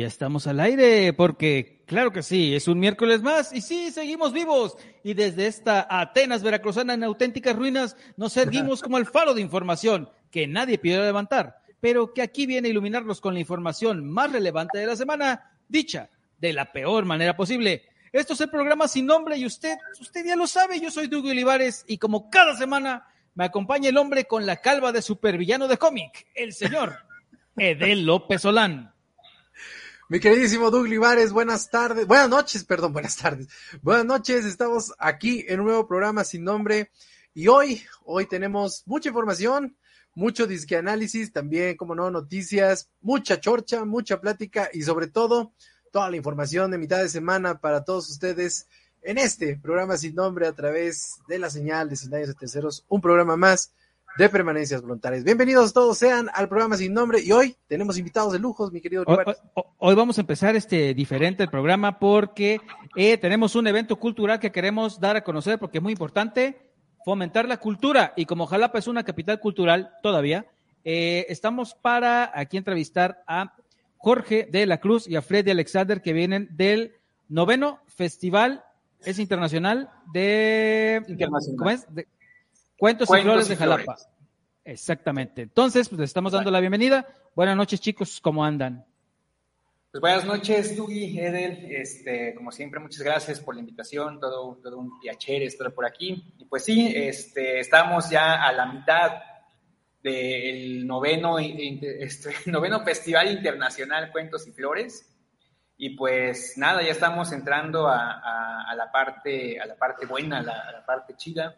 Ya estamos al aire, porque claro que sí, es un miércoles más y sí, seguimos vivos. Y desde esta Atenas veracruzana en auténticas ruinas nos erguimos como el faro de información que nadie pidió levantar, pero que aquí viene a iluminarnos con la información más relevante de la semana, dicha de la peor manera posible. Esto es el programa sin nombre y usted, usted ya lo sabe, yo soy Dugo Olivares y como cada semana me acompaña el hombre con la calva de supervillano de cómic, el señor Edel López Solán. Mi queridísimo Doug Livares, buenas tardes, buenas noches, perdón, buenas tardes. Buenas noches, estamos aquí en un nuevo programa sin nombre y hoy, hoy tenemos mucha información, mucho disque análisis, también, como no, noticias, mucha chorcha, mucha plática y sobre todo toda la información de mitad de semana para todos ustedes en este programa sin nombre a través de la señal de Sin de Terceros, un programa más de permanencias voluntarias. Bienvenidos todos sean al programa sin nombre y hoy tenemos invitados de lujos, mi querido. Hoy, hoy, vamos a empezar este diferente el programa porque eh, tenemos un evento cultural que queremos dar a conocer porque es muy importante fomentar la cultura y como Jalapa es una capital cultural todavía, eh, estamos para aquí entrevistar a Jorge de la Cruz y a Freddy Alexander que vienen del noveno festival es internacional de ¿cómo es? De, Cuentos, y Flores de Jalapa. Exactamente. Entonces, pues les estamos dando la bienvenida. Buenas noches, chicos, ¿cómo andan? Pues buenas noches, Dugi, Edel. Este, como siempre, muchas gracias por la invitación. Todo, todo un piacere estar por aquí. Y pues sí, este, estamos ya a la mitad del noveno, este, noveno Festival Internacional Cuentos y Flores. Y pues nada, ya estamos entrando a, a, la, parte, a la parte buena, a la, a la parte chida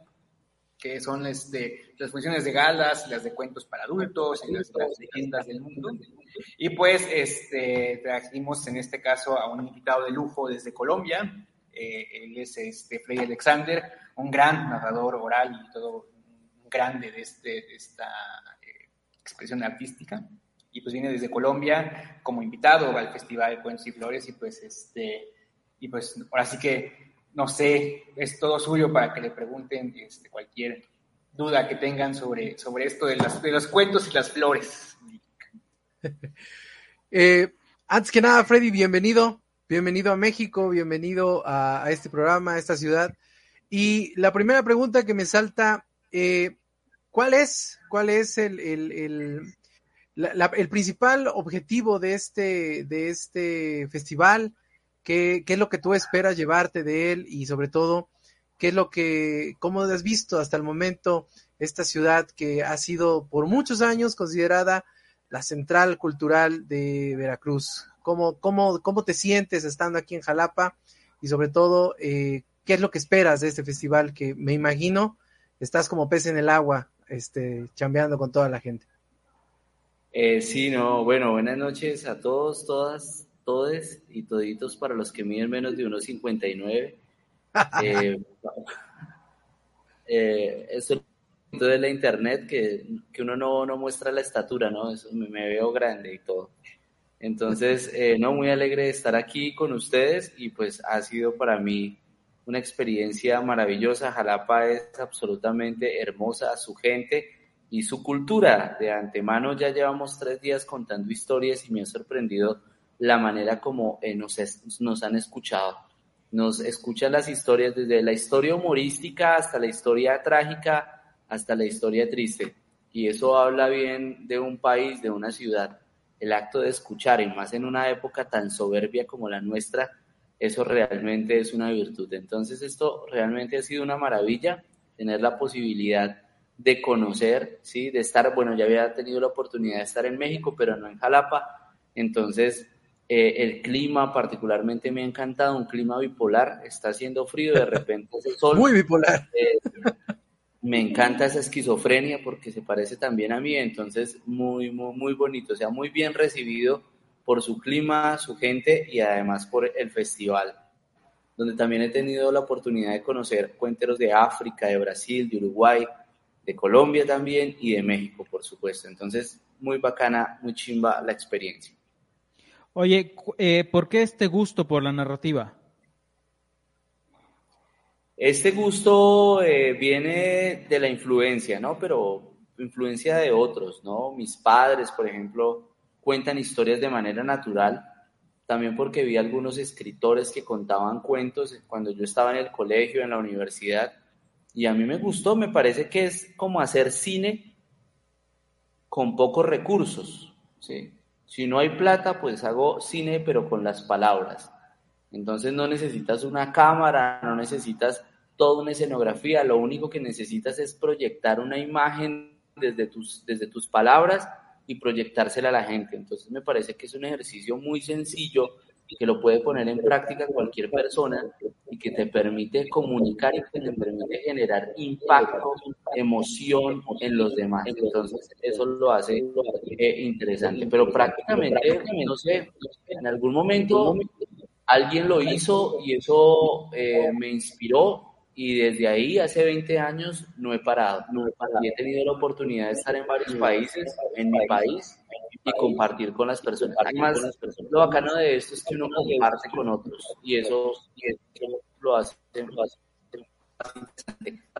que son este, las funciones de galas, las de cuentos para adultos, y las, leyendas del mundo. Y pues este, trajimos en este caso a un invitado de lujo desde Colombia, eh, él es este, Freddy Alexander, un gran narrador oral y todo grande de, este, esta eh, expresión artística. Y pues viene desde Colombia como invitado al Festival de Cuentos y Flores y pues este, y pues ahora sí que no sé, es todo suyo para que le pregunten este, cualquier duda que tengan sobre, sobre esto de, las, de los cuentos y las flores. Eh, antes que nada, Freddy, bienvenido, bienvenido a México, bienvenido a, este programa, a esta ciudad. Y la primera pregunta que me salta, eh, ¿cuál es, cuál es el, el, el principal objetivo de este, de este festival? ¿Qué, es lo que tú esperas llevarte de él y sobre todo, qué es lo que, cómo has visto hasta el momento esta ciudad que ha sido por muchos años considerada la central cultural de Veracruz? ¿Cómo, cómo, cómo te sientes estando aquí en Jalapa? Y sobre todo, eh, ¿qué es lo que esperas de este festival que me imagino estás como pez en el agua, este, chambeando con toda la gente? Eh, sí, no, bueno, buenas noches a todos, todas todes y toditos para los que miden menos de 1,59. eh, eh, esto de la internet que, que uno no, no, muestra la estatura, ¿no? Eso me, veo grande y todo. Entonces, eh, no, muy alegre de estar aquí con ustedes y pues ha sido para mí una experiencia maravillosa. Jalapa es absolutamente hermosa, su gente y su cultura. De antemano ya llevamos tres días contando historias y me ha sorprendido la manera como eh, nos, nos han escuchado. Nos escuchan las historias desde la historia humorística hasta la historia trágica, hasta la historia triste. Y eso habla bien de un país, de una ciudad. El acto de escuchar, y más en una época tan soberbia como la nuestra, eso realmente es una virtud. Entonces esto realmente ha sido una maravilla, tener la posibilidad de conocer, ¿sí? de estar, bueno, ya había tenido la oportunidad de estar en México, pero no en Jalapa, entonces eh, el clima particularmente me ha encantado, un clima bipolar, está haciendo frío, de repente hace sol. Muy bipolar. Eh, me encanta esa esquizofrenia porque se parece también a mí, entonces muy, muy, muy bonito, o sea, muy bien recibido por su clima, su gente y además por el festival, donde también he tenido la oportunidad de conocer cuenteros de África, de Brasil, de Uruguay, de Colombia también y de México, por supuesto. Entonces, muy bacana, muy chimba la experiencia. Oye, eh, ¿por qué este gusto por la narrativa? Este gusto eh, viene de la influencia, ¿no? Pero influencia de otros, ¿no? Mis padres, por ejemplo, cuentan historias de manera natural, también porque vi algunos escritores que contaban cuentos cuando yo estaba en el colegio, en la universidad, y a mí me gustó, me parece que es como hacer cine con pocos recursos, ¿sí? Si no hay plata, pues hago cine, pero con las palabras. Entonces no necesitas una cámara, no necesitas toda una escenografía, lo único que necesitas es proyectar una imagen desde tus, desde tus palabras y proyectársela a la gente. Entonces me parece que es un ejercicio muy sencillo y que lo puede poner en práctica cualquier persona y que te permite comunicar y que te permite generar impacto, emoción en los demás. Entonces eso lo hace eh, interesante. Pero prácticamente, no sé, en algún momento alguien lo hizo y eso eh, me inspiró y desde ahí, hace 20 años, no he parado. No he parado. Y he tenido la oportunidad de estar en varios países, en mi país, y compartir con las personas. Además, lo bacano de esto es que uno comparte con otros, y eso, lo hace,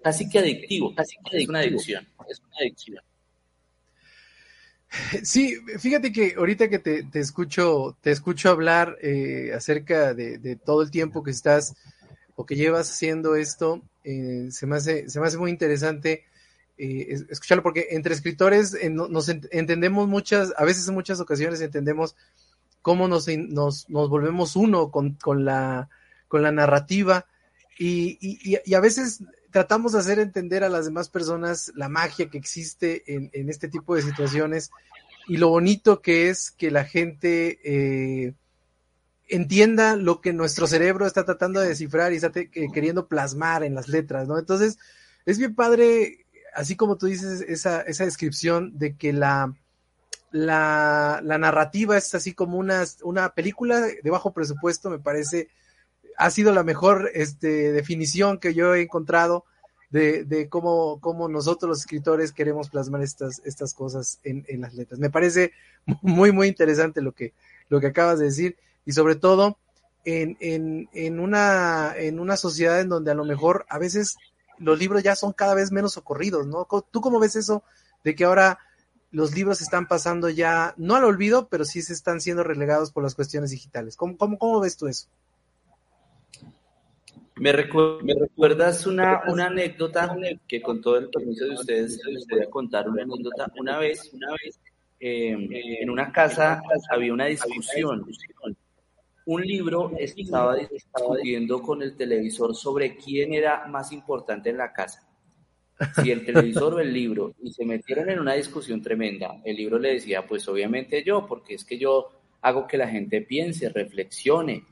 casi que adictivo, casi que es una adicción, es una adicción. Sí, fíjate que ahorita que te, te escucho, te escucho hablar eh, acerca de, de, todo el tiempo que estás o que llevas haciendo esto, eh, se, me hace, se me hace muy interesante eh, escucharlo, porque entre escritores eh, nos entendemos muchas, a veces en muchas ocasiones entendemos cómo nos, nos, volvemos uno con, con, la, con la narrativa y, y, y, a veces tratamos de hacer entender a las demás personas la magia que existe en, en este tipo de situaciones y lo bonito que es que la gente eh, entienda lo que nuestro cerebro está tratando de descifrar y está queriendo plasmar en las letras, ¿no? Entonces, es bien padre, así como tú dices, esa, esa descripción de que la, la, narrativa es así como una, una película de bajo presupuesto, me parece, ha sido la mejor este, definición que yo he encontrado de, de cómo, cómo, nosotros los escritores queremos plasmar estas, estas cosas en, en, las letras. Me parece muy, muy interesante lo que, lo que acabas de decir y sobre todo en, en, en, una, en una sociedad en donde a lo mejor a veces los libros ya son cada vez menos socorridos, ¿no? ¿Tú cómo ves eso de que ahora los libros están pasando ya, no al olvido, pero sí se están siendo relegados por las cuestiones digitales? ¿Cómo, cómo, cómo ves tú eso? Me, recu me recuerdas una, una anécdota que con todo el permiso de ustedes les voy a contar una anécdota. Una vez, una vez eh, en una casa había una discusión un libro estaba discutiendo con el televisor sobre quién era más importante en la casa. Si el televisor o el libro, y se metieron en una discusión tremenda. El libro le decía, pues obviamente yo, porque es que yo hago que la gente piense, reflexione.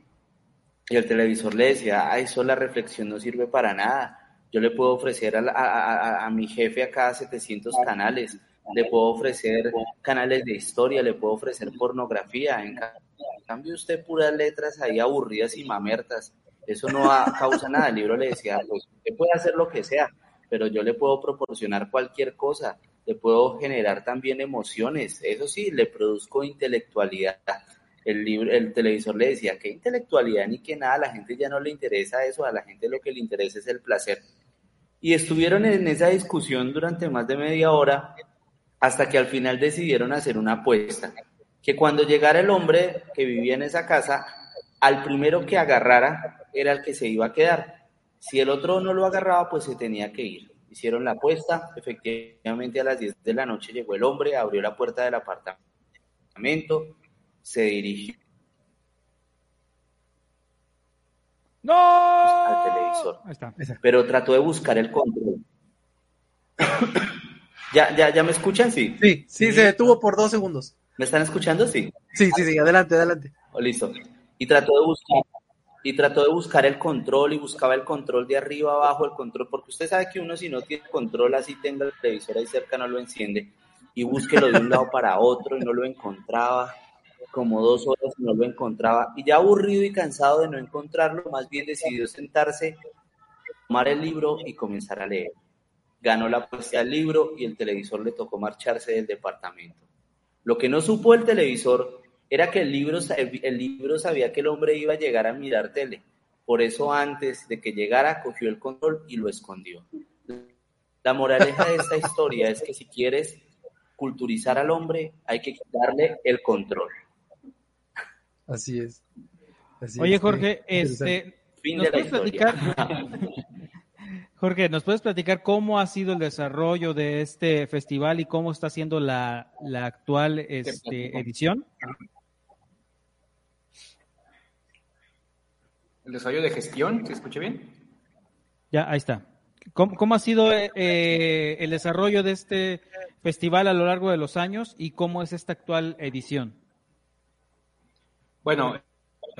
Y el televisor le decía, ay, eso la reflexión no sirve para nada. Yo le puedo ofrecer a, a, a mi jefe acá 700 canales, le puedo ofrecer canales de historia, le puedo ofrecer pornografía. En cambio, usted puras letras ahí aburridas y mamertas. Eso no causa nada. El libro le decía, usted puede hacer lo que sea, pero yo le puedo proporcionar cualquier cosa. Le puedo generar también emociones. Eso sí, le produzco intelectualidad. el, libro, el televisor le decía que intelectualidad ni que nada, a la gente ya no le interesa eso, a la gente lo que le interesa es el placer. Y estuvieron en esa discusión durante más de media hora hasta que al final decidieron hacer una apuesta, que cuando llegara el hombre que vivía en esa casa, al primero que agarrara era el que se iba a quedar. Si el otro no lo agarraba, pues se tenía que ir. Hicieron la apuesta, efectivamente a las 10 de la noche llegó el hombre, abrió la puerta del apartamento, se dirigió ¡No! al televisor, pero trató de buscar el control. ¿Ya, ya, ¿Ya me escuchan? Sí. Sí, sí, se detuvo por dos segundos. ¿Me están escuchando? Sí. Sí, sí, sí, adelante, adelante. Oh, listo. Y trató de buscar y trató de buscar el control y buscaba el control de arriba abajo, el control, porque usted sabe que uno si no tiene control así tenga el televisor ahí cerca no lo enciende y búsquelo de un lado para otro y no lo encontraba como dos horas y no lo encontraba y ya aburrido y cansado de no encontrarlo, más bien decidió sentarse, tomar el libro y comenzar a leer. Ganó la apuesta al libro y el televisor le tocó marcharse del departamento. Lo que no supo el televisor era que el libro, el libro sabía que el hombre iba a llegar a mirar tele. Por eso antes de que llegara cogió el control y lo escondió. La moraleja de esta historia es que si quieres culturizar al hombre hay que quitarle el control. Así es. Oye Jorge, este, ¿nos puedes platicar? Jorge, ¿nos puedes platicar cómo ha sido el desarrollo de este festival y cómo está siendo la, la actual este, edición? ¿El desarrollo de gestión? ¿Se escucha bien? Ya, ahí está. ¿Cómo, ha sido eh, el desarrollo de este festival a lo largo de los años y cómo es esta actual edición? Bueno,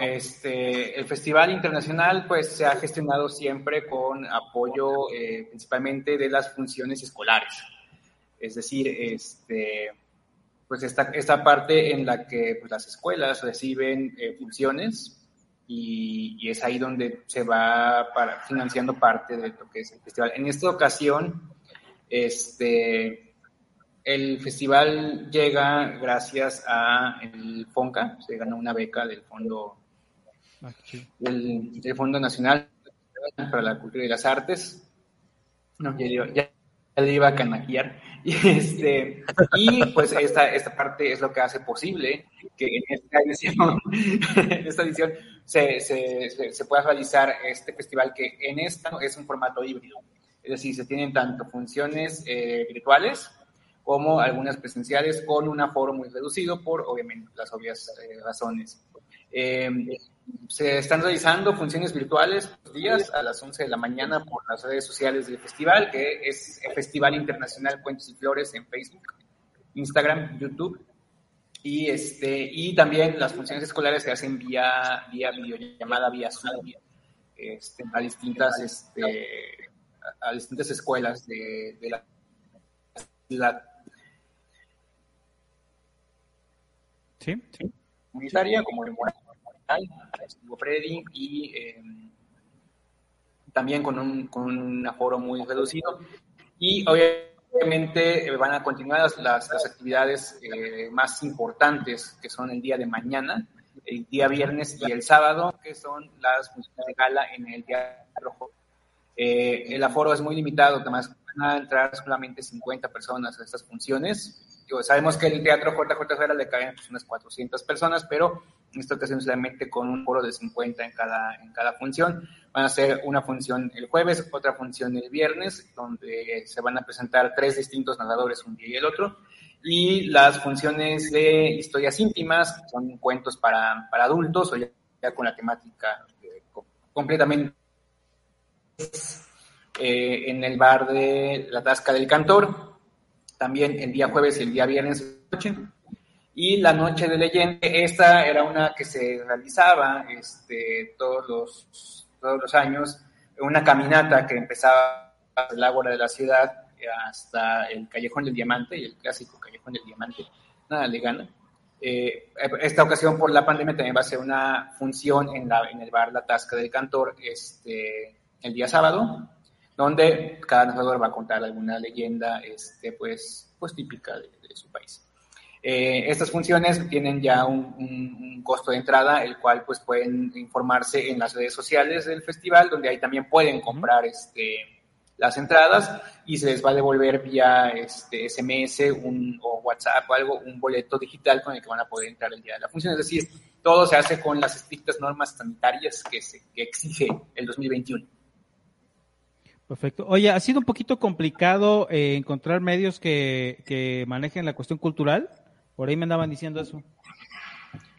este, el Festival Internacional pues se ha gestionado siempre con apoyo eh, principalmente de las funciones escolares. Es decir, este, pues esta, esta parte en la que pues, las escuelas reciben eh, funciones y, es ahí donde se va para, financiando parte de lo que es el festival. En esta ocasión, este, el festival llega gracias a el FONCA, se ganó una beca del Fondo, ah, del, Fondo Nacional para la Cultura y las Artes. No, ya, le iba a canaquear. Y, este, y pues esta, esta parte es lo que hace posible que en esta edición, en esta edición se, se, se, pueda realizar este festival que en esta es un formato híbrido. Es decir, se tienen tanto funciones eh, virtuales como algunas presenciales con un aforo muy reducido por, obviamente, las obvias eh, razones. Eh, se están realizando funciones virtuales los días a las 11 de la mañana por las redes sociales del festival, que es el Festival Internacional Cuentos y Flores en Facebook, Instagram, YouTube. Y, este, y también las funciones escolares se hacen vía, vía videollamada, vía Zoom, este, a, distintas, este, a distintas escuelas de, de la ciudad. Sí, sí. Comunitaria, como el estuvo Freddy y em, también con un, con un aforo muy reducido. Y obviamente eh, van a continuar las, las, actividades eh, más importantes, que son el día de mañana, el día viernes y el sábado, que son las funciones de gala en el día rojo. Eh, el aforo es muy limitado, además van a entrar solamente 50 personas a estas funciones sabemos que el teatro J. J. le caen pues, unas 400 personas, pero en esta ocasión solamente con un foro de 50 en cada, en cada función. Van a hacer una función el jueves, otra función el viernes, donde se van a presentar tres distintos nadadores un día y el otro. Y las funciones de historias íntimas, son cuentos para, para adultos, o ya, con la temática eh, completamente eh, en el bar de La Tasca del Cantor, también el día jueves y el día viernes noche. Y la noche de leyenda, esta era una que se realizaba este, todos, los, todos los años, una caminata que empezaba desde el ágora de la ciudad hasta el Callejón del Diamante, y el clásico Callejón del Diamante, nada le gana. Eh, esta ocasión por la pandemia también va a ser una función en, la, en el bar La Tasca del Cantor este, el día sábado, donde cada narrador va a contar alguna leyenda este, pues, pues típica de, su país. Eh, estas funciones tienen ya un, costo de entrada, el cual pues pueden informarse en las redes sociales del festival, donde ahí también pueden comprar este, las entradas y se les va a devolver vía este, SMS un, o WhatsApp o algo, un boleto digital con el que van a poder entrar el día de la función. Es decir, todo se hace con las estrictas normas sanitarias que, se, que exige el 2021. Perfecto. Oye, ¿ha sido un poquito complicado eh, encontrar medios que, que manejen la cuestión cultural? Por ahí me andaban diciendo eso.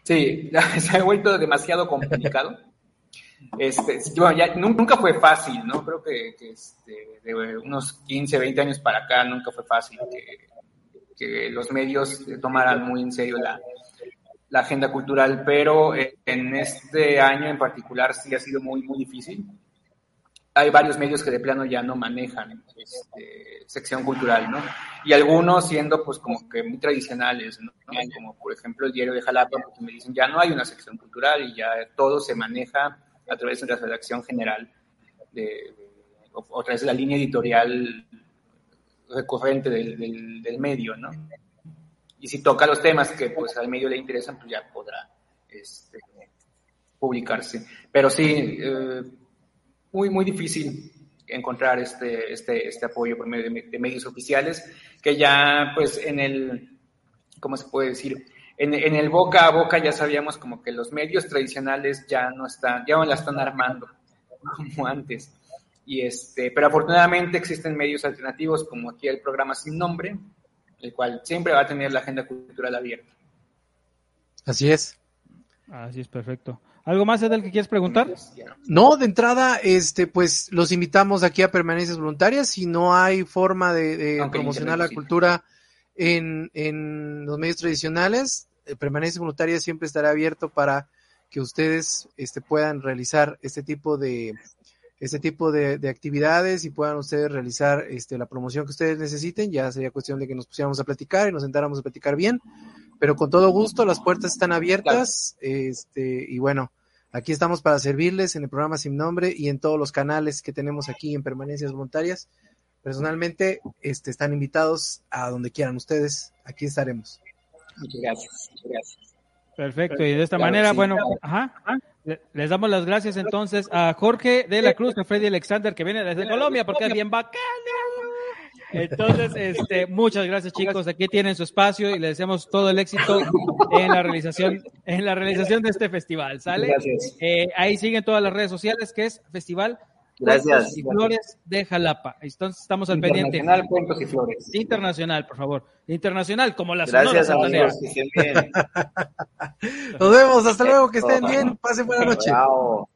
Sí, se ha vuelto demasiado complicado. Este, bueno, ya nunca fue fácil, ¿no? Creo que, este, de unos 15, 20 años para acá nunca fue fácil que, que los medios tomaran muy en serio la, la, agenda cultural, pero en este año en particular sí ha sido muy, muy difícil hay varios medios que de plano ya no manejan este, sección cultural, ¿no? Y algunos siendo pues como que muy tradicionales, ¿no? Como por ejemplo el diario de Jalapa, porque me dicen ya no hay una sección cultural y ya todo se maneja a través de la redacción general de, o, a través de la línea editorial recurrente del, del, medio, ¿no? Y si toca los temas que pues al medio le interesan, pues ya podrá este, publicarse. Pero sí, eh, muy, muy difícil encontrar este, este, este apoyo por medio de, medios oficiales, que ya pues en el, ¿cómo se puede decir? En, en, el boca a boca ya sabíamos como que los medios tradicionales ya no están, ya no la están armando como antes. Y este, pero afortunadamente existen medios alternativos como aquí el programa Sin Nombre, el cual siempre va a tener la agenda cultural abierta. Así es. Así es, perfecto. ¿Algo más, Edel, que quieres preguntar? No, de entrada, este, pues los invitamos aquí a permanencias voluntarias. Si no hay forma de, promocionar la cultura en, en, los medios tradicionales, eh, permanencias voluntarias siempre estará abierto para que ustedes este, puedan realizar este tipo de este tipo de, de, actividades y puedan ustedes realizar este, la promoción que ustedes necesiten. Ya sería cuestión de que nos pusiéramos a platicar y nos sentáramos a platicar bien pero con todo gusto, las puertas están abiertas, este, y bueno, aquí estamos para servirles en el programa Sin Nombre y en todos los canales que tenemos aquí en Permanencias Voluntarias. Personalmente, este, están invitados a donde quieran ustedes, aquí estaremos. Muchas gracias, gracias. Perfecto, y de esta manera, bueno, ajá, les damos las gracias entonces a Jorge de la Cruz, a Freddy Alexander, que viene desde Colombia, porque es bien bacán. Entonces, este, muchas gracias chicos. Aquí tienen su espacio y les deseamos todo el éxito en la realización, en la realización de este festival. ¿Sale? Gracias. Eh, ahí siguen todas las redes sociales, que es Festival Gracias. y Flores de Jalapa. Entonces estamos al pendiente. Internacional Cuentos y Flores. Internacional, por favor. Internacional, como la Gracias, Sonora amigos. Que estén bien. Nos vemos, hasta luego, que estén bien. Pasen buena noche. Chao.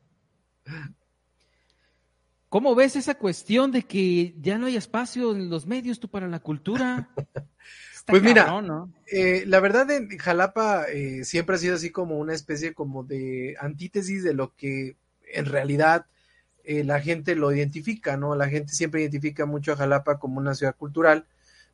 ¿Cómo ves esa cuestión de que ya no hay espacio en los medios tú para la cultura? Está Pues mira. Eh, la verdad en Jalapa eh, siempre ha sido así como una especie como de antítesis de lo que en realidad eh, la gente lo identifica, ¿no? La gente siempre identifica mucho a Jalapa como una ciudad cultural,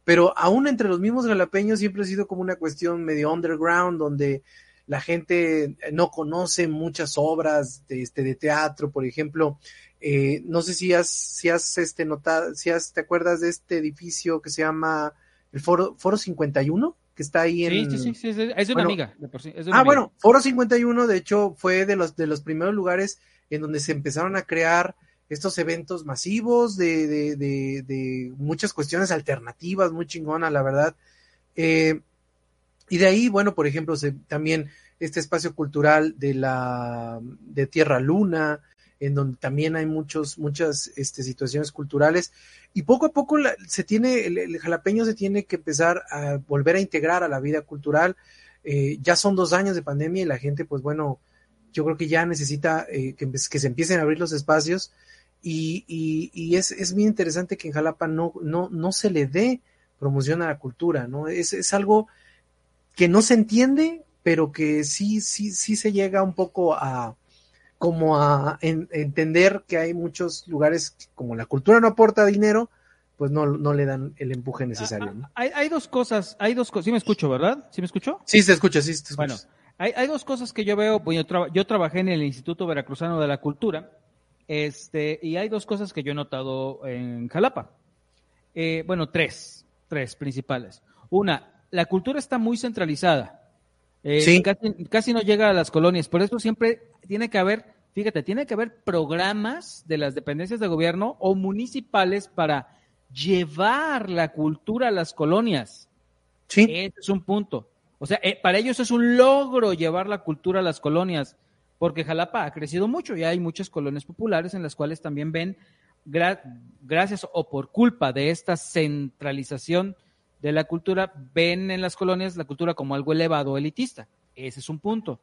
pero aún entre los mismos jalapeños siempre ha sido como una cuestión medio underground, donde la gente no conoce muchas obras de, este, de teatro, por ejemplo. Eh, no sé si has, si has este, notado, si has, te acuerdas de este edificio que se llama el Foro, Foro 51, que está ahí en... Sí, sí, sí, sí, sí, es de una Bueno, amiga. de por sí, es de una Ah, amiga. bueno, Foro 51, de hecho, fue de los, de los primeros lugares en donde se empezaron a crear estos eventos masivos de, de, de, de muchas cuestiones alternativas, muy chingona, la verdad. Eh, y de ahí, bueno, por ejemplo, se, también este espacio cultural de la de Tierra Luna, en donde también hay muchos, muchas este, situaciones culturales. Y poco a poco se tiene, el, jalapeño se tiene que empezar a volver a integrar a la vida cultural. Eh, ya son dos años de pandemia y la gente, pues bueno, yo creo que ya necesita eh, que, que se empiecen a abrir los espacios. Y, y, y es, es bien interesante que en Jalapa no, no, no se le dé promoción a la cultura, ¿no? Es, es algo que no se entiende, pero que sí, sí, sí se llega un poco a como a en- entender que hay muchos lugares que como la cultura no aporta dinero, pues no, no le dan el empuje necesario, ¿no? Hay, hay dos cosas, hay dos cosas. Sí me escucho, ¿verdad? ¿Sí me escucho? Sí, se escucha, sí, se escucha. Bueno, hay, hay dos cosas que yo veo. pues, yo, yo trabajé en el Instituto Veracruzano de la Cultura, este, y hay dos cosas que yo he notado en Jalapa. Eh, bueno, tres, tres principales. Una, la cultura está muy centralizada. Eh, Sí. casi, casi no llega a las colonias. Por eso siempre tiene que haber, fíjate, tiene que haber programas de las dependencias de gobierno o municipales para llevar la cultura a las colonias. Sí, Ese es un punto. O sea, eh, para ellos es un logro llevar la cultura a las colonias, porque Jalapa ha crecido mucho y hay muchas colonias populares en las cuales también ven, gra- gracias o por culpa de esta centralización de la cultura, ven en las colonias la cultura como algo elevado, elitista. Ese es un punto.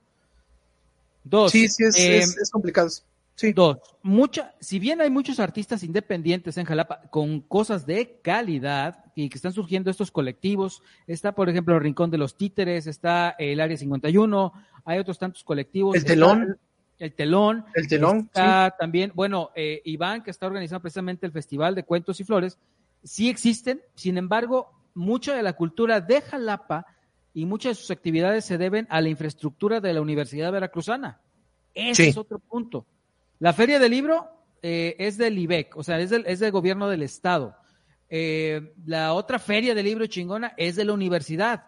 Dos. sí, sí, es, eh, es, es complicado. Sí, Dos, mucha, si bien hay muchos artistas independientes en Jalapa con cosas de calidad y que están surgiendo estos colectivos, está por ejemplo el Rincón de los Títeres, está el Área 51, hay otros tantos colectivos. El está Telón. El Telón. el telón. Está también, bueno, eh, Iván, que está organizando precisamente el Festival de Cuentos y Flores, sí existen, sin embargo, mucha de la cultura de Jalapa y muchas de sus actividades se deben a la infraestructura de la Universidad Veracruzana. Ese Sí. es otro punto. La Feria del Libro eh, es del IBEC, o sea, es del, es del gobierno del Estado. Eh, la otra Feria del Libro chingona es de la universidad.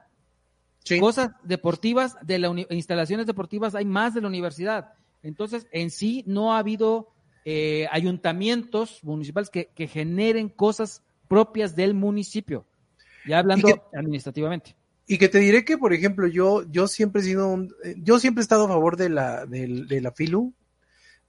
sí. Cosas deportivas, de la instalaciones deportivas hay más de la universidad. Entonces, en sí no ha habido eh, ayuntamientos municipales que, que generen cosas propias del municipio, ya hablando Y que- administrativamente. Y que te diré que, por ejemplo, yo, yo siempre he sido un- yo siempre he estado a favor de la, del- de, la FILU,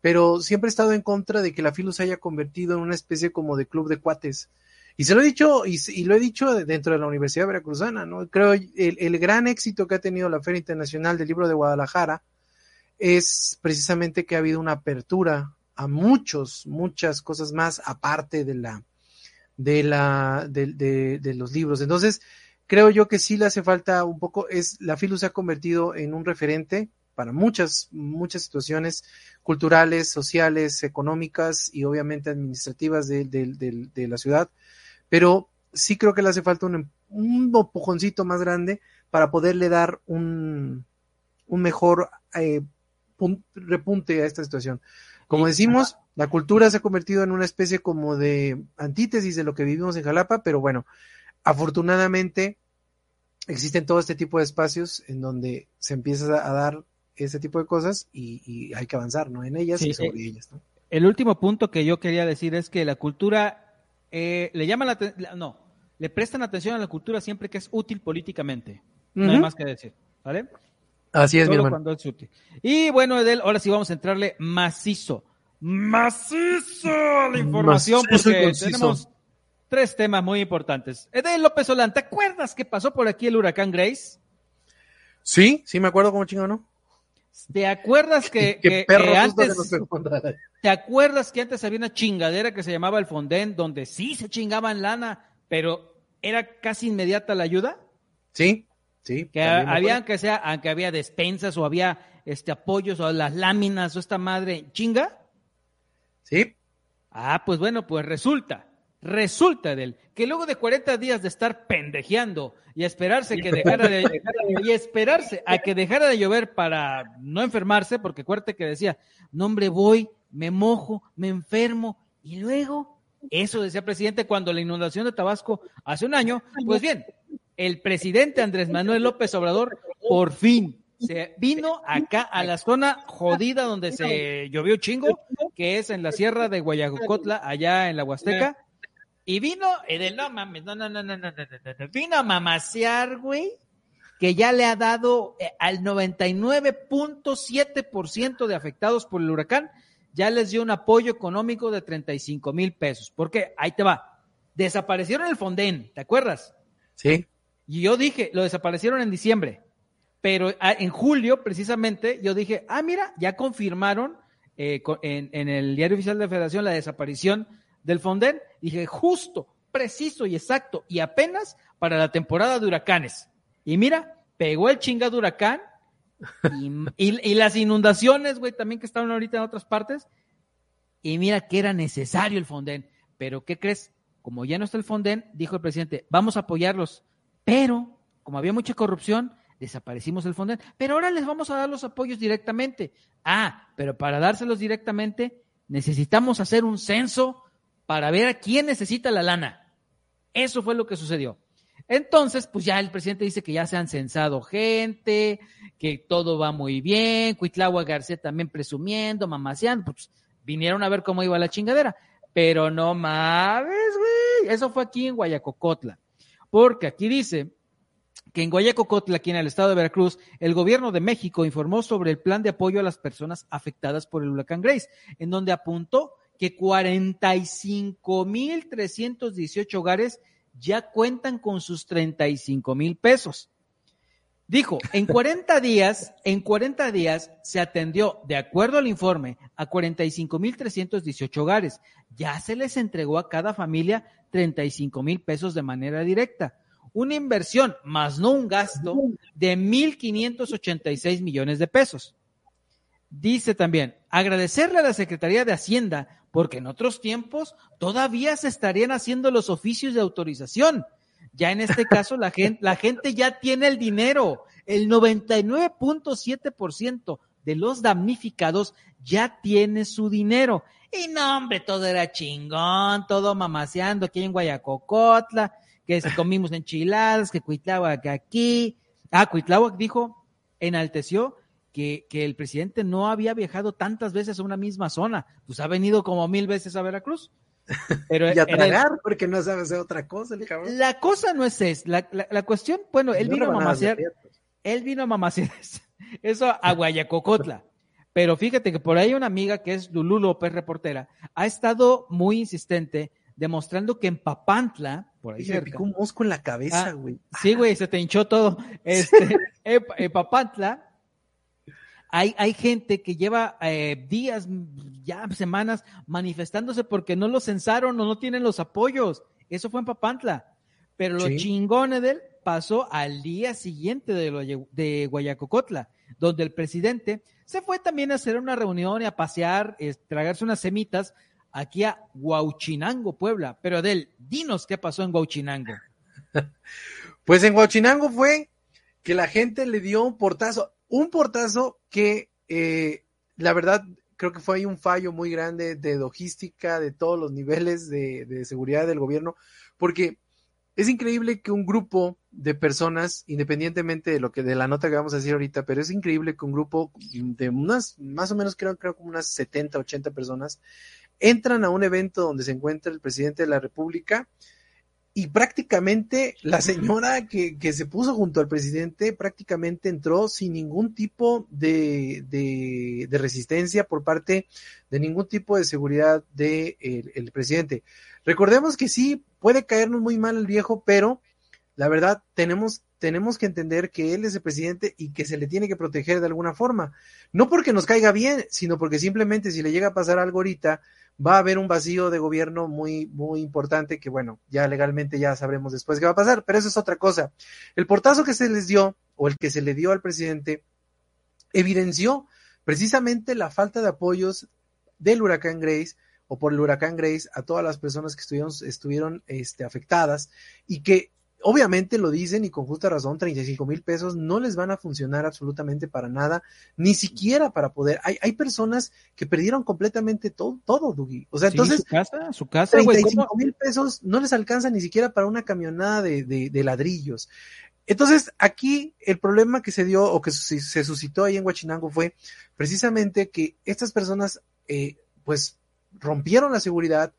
pero siempre he estado en contra de que la FILU se haya convertido en una especie como de club de cuates. Y se lo he dicho, y, y lo he dicho dentro de la Universidad Veracruzana, ¿no? Creo el, el gran éxito que ha tenido la Feria Internacional del Libro de Guadalajara es precisamente que ha habido una apertura a muchos, muchas cosas más aparte de la, de la, de, de- de los libros. Entonces, creo yo que sí le hace falta un poco, es, la FILU se ha convertido en un referente para muchas, muchas situaciones culturales, sociales, económicas y obviamente administrativas de, de- de- de la ciudad, pero sí creo que le hace falta un, un empujoncito más grande para poderle dar un, un mejor eh, pun- repunte a esta situación. Como decimos, la cultura se ha convertido en una especie como de antítesis de lo que vivimos en Jalapa, pero bueno, afortunadamente existen todo este tipo de espacios en donde se empieza a dar ese tipo de cosas y, y hay que avanzar, ¿no? En ellas Sí, y sobre eh, ellas, ¿no? El último punto que yo quería decir es que la cultura eh, le llama la la- no, le prestan atención a la cultura siempre que es útil políticamente. No hay más que decir, ¿vale? Así es, mi Solo hermano. cuando es útil. Y bueno, Edel, ahora sí vamos a entrarle macizo. Macizo a la información Macizo porque tenemos tres temas muy importantes. Edel López Solán, ¿te acuerdas que pasó por aquí el huracán Grace? Sí, sí me acuerdo como chingón, ¿no? ¿Te acuerdas que, Qué que- que que antes, contra- ¿Te acuerdas que antes había una chingadera que se llamaba el Fonden, donde sí se chingaban lana, pero era casi inmediata la ayuda? Sí, sí. Que había, aunque sea, aunque había despensas o había este apoyos o las láminas o esta madre chinga. Sí, Ah, pues bueno, pues resulta, resulta del que luego de 40 días de estar pendejeando y esperarse que dejara de y esperarse a que dejara de llover para no enfermarse, porque acuérdate que decía, no hombre, voy, me mojo, me enfermo y luego eso decía el presidente cuando la inundación de Tabasco hace un año, pues bien, el presidente Andrés Manuel López Obrador por fin se vino acá a la zona jodida donde se llovió chingo, que es en la sierra de Guayacocotla, allá en la Huasteca. Y vino, y de no mames, no, no, no, no, no, no, no, vino a mamasear, güey, que ya le ha dado eh, al 99.7% de afectados por el huracán, ya les dio un apoyo económico de 35 mil pesos. ¿Por qué? Ahí te va. Desaparecieron el Fonden, ¿te acuerdas? Sí. Y yo dije, lo desaparecieron en diciembre, pero ah, en julio precisamente yo dije, ah, mira, ya confirmaron eh, en, en el diario oficial de la Federación la desaparición del Fonden. Dije, justo, preciso y exacto, y apenas para la temporada de huracanes. Y mira, pegó el chingado huracán y, y- y las inundaciones, güey, también que estaban ahorita en otras partes. Y mira que era necesario el Fonden. Pero, ¿qué crees? Como ya no está el Fonden, dijo el presidente, vamos a apoyarlos. Pero, como había mucha corrupción, desaparecimos el Fonden. Pero ahora les vamos a dar los apoyos directamente. Ah, pero para dárselos directamente, necesitamos hacer un censo para ver a quién necesita la lana. Eso fue lo que sucedió. Entonces, pues ya el presidente dice que ya se han censado gente, que todo va muy bien, Cuitlagua García también presumiendo, mamaseando, pues vinieron a ver cómo iba la chingadera. Pero no mames, güey, eso fue aquí en Guayacocotla. Porque aquí dice que en Guayacocotla, aquí en el estado de Veracruz, el gobierno de México informó sobre el plan de apoyo a las personas afectadas por el huracán Grace, en donde apuntó que 45.318 hogares ya cuentan con sus 35 mil pesos. Dijo, en 40 días, en 40 días se atendió, de acuerdo al informe, a 45.318 hogares. Ya se les entregó a cada familia 35 mil pesos de manera directa. Una inversión, más no un gasto, de 1.586 millones de pesos. Dice también, agradecerle a la Secretaría de Hacienda porque en otros tiempos todavía se estarían haciendo los oficios de autorización ya en este caso la gente, la gente ya tiene el dinero. El 99.7% de los damnificados ya tiene su dinero. Y no, hombre, todo era chingón, todo mamaseando aquí en Guayacocotla, que comimos enchiladas, que Cuitláhuac aquí. Ah, Cuitláhuac dijo, enalteció que, que el presidente no había viajado tantas veces a una misma zona. Pues ha venido como mil veces a Veracruz. Pero y a tragar, porque no sabe hacer otra cosa, el cabrón. La cosa no es esa. La, la, cuestión, bueno, él vino a mamasear. Él vino a mamasear eso a Guayacocotla. Pero fíjate que por ahí una amiga que es Lulú López, reportera, ha estado muy insistente demostrando que en Papantla, por ahí se me picó un mosco en la cabeza, ah, güey. sí, güey, se te hinchó todo. Este, en Papantla, hay, hay gente que lleva eh, días, ya semanas manifestándose porque no lo censaron o no tienen los apoyos. Eso fue en Papantla. Pero lo chingón de él pasó al día siguiente de, de Guayacocotla, donde el presidente se fue también a hacer una reunión y a pasear, tragarse unas semitas aquí a Huauchinango, Puebla. Pero Adel, dinos qué pasó en Huauchinango. Pues en Huauchinango fue que la gente le dio un portazo un portazo que eh, la verdad creo que fue ahí un fallo muy grande de logística de todos los niveles de, seguridad del gobierno, porque es increíble que un grupo de personas, independientemente de lo que de la nota que vamos a decir ahorita, pero es increíble que un grupo de unas, más o menos creo, creo como unas 70, 80 personas, entran a un evento donde se encuentra el presidente de la República y prácticamente la señora que, que, se puso junto al presidente prácticamente entró sin ningún tipo de, de, resistencia por parte de ningún tipo de seguridad del de el presidente. Recordemos que sí, puede caernos muy mal el viejo, pero la verdad tenemos, tenemos que entender que él es el presidente y que se le tiene que proteger de alguna forma. No porque nos caiga bien, sino porque simplemente si le llega a pasar algo ahorita, va a haber un vacío de gobierno muy, muy importante que, bueno, ya legalmente ya sabremos después qué va a pasar, pero eso es otra cosa. El portazo que se les dio, o el que se le dio al presidente, evidenció precisamente la falta de apoyos del huracán Grace o por el huracán Grace a todas las personas que estuvieron, estuvieron este, afectadas y que obviamente lo dicen y con justa razón, 35 mil pesos no les van a funcionar absolutamente para nada, ni siquiera para poder. Hay, hay personas que perdieron completamente todo, todo, Dugi. O sea, entonces. Su casa, su casa, 35 mil pesos no les alcanza ni siquiera para una camionada de, de, ladrillos. Entonces, aquí el problema que se dio o que se suscitó ahí en Huachinango fue precisamente que estas personas, eh, pues, rompieron la seguridad,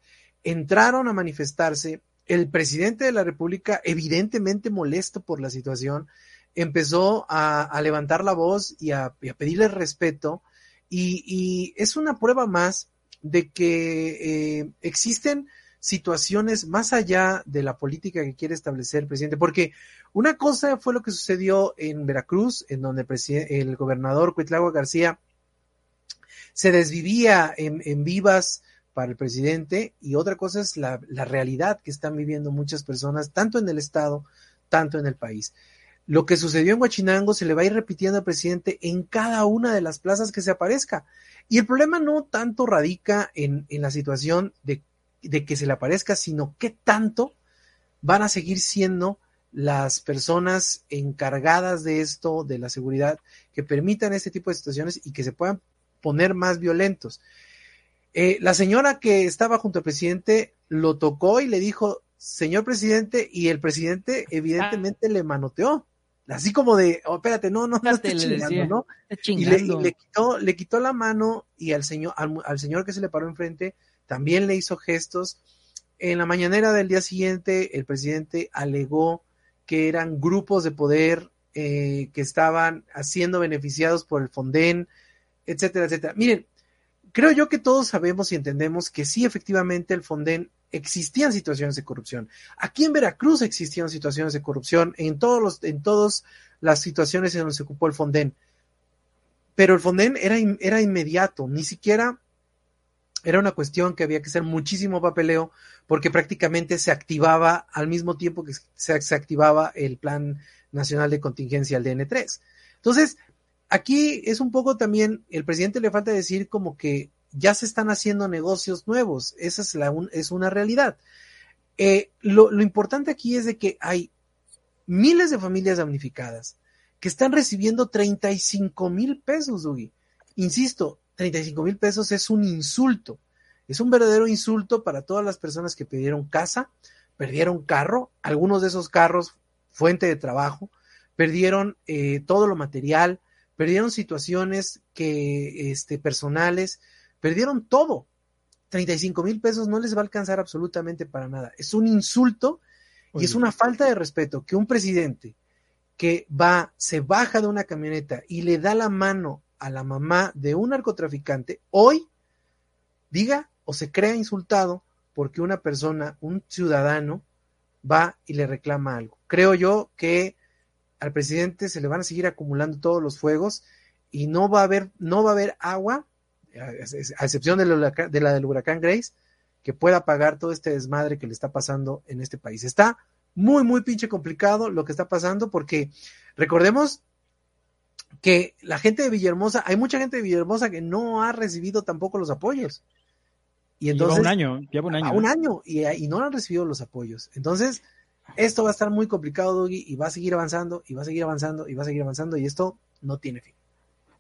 entraron a manifestarse, el presidente de la República, evidentemente molesto por la situación, empezó a, levantar la voz y a, pedirle respeto. Y, es una prueba más de que eh, existen situaciones más allá de la política que quiere establecer el presidente, porque una cosa fue lo que sucedió en Veracruz, en donde el, el gobernador Cuitlagua García se desvivía en, en vivas para el presidente y otra cosa es la, realidad que están viviendo muchas personas, tanto en el Estado, tanto en el país. Lo que sucedió en Huachinango se le va a ir repitiendo al presidente en cada una de las plazas que se aparezca. Y el problema no tanto radica en, la situación de, de, que se le aparezca, sino qué tanto van a seguir siendo las personas encargadas de esto, de la seguridad, que permitan este tipo de situaciones y que se puedan poner más violentos. Eh, la señora que estaba junto al presidente lo tocó y le dijo, señor presidente, y el presidente evidentemente le manoteó. Así como de, oh, espérate, no, no, no le chingando. ¿no? Y le, y chingando. le quitó, le quitó la mano y al señor, al, al señor que se le paró enfrente también le hizo gestos. En la mañanera del día siguiente, el presidente alegó que eran grupos de poder eh, que estaban siendo beneficiados por el Fonden, etcétera, etcétera. Miren, creo yo que todos sabemos y entendemos que sí, efectivamente, el Fonden existían situaciones de corrupción. Aquí en Veracruz existían situaciones de corrupción en todos los, en todas las situaciones en donde se ocupó el Fonden. Pero el Fonden era, era inmediato, ni siquiera era una cuestión que había que hacer muchísimo papeleo porque prácticamente se activaba al mismo tiempo que se, se activaba el Plan Nacional de Contingencia, el DN3. Entonces, aquí es un poco también, el presidente le falta decir como que ya se están haciendo negocios nuevos, esa es, la, un- es una realidad. Eh, lo, lo importante aquí es de que hay miles de familias damnificadas que están recibiendo 35 mil pesos, Dugi. Insisto, 35 mil pesos es un insulto. Es un verdadero insulto para todas las personas que perdieron casa, perdieron carro, algunos de esos carros, fuente de trabajo, perdieron eh, todo lo material, perdieron situaciones que, este, personales, perdieron todo. 35 mil pesos no les va a alcanzar absolutamente para nada. Es un insulto y es una falta de respeto que un presidente que va, se baja de una camioneta y le da la mano a la mamá de un narcotraficante, hoy diga o se crea insultado porque una persona, un ciudadano, va y le reclama algo. Creo yo que al presidente se le van a seguir acumulando todos los fuegos y no va a haber, no va a haber agua, a excepción de la, de la del huracán Grace, que pueda pagar todo este desmadre que le está pasando en este país. Está muy, muy pinche complicado lo que está pasando porque recordemos que la gente de Villahermosa, hay mucha gente de Villahermosa que no ha recibido tampoco los apoyos. Y entonces, lleva un año, lleva un año. a un año y, y, no han recibido los apoyos. Entonces, esto va a estar muy complicado, Doggy, y va a seguir avanzando, y va a seguir avanzando, y va a seguir avanzando, y esto no tiene fin.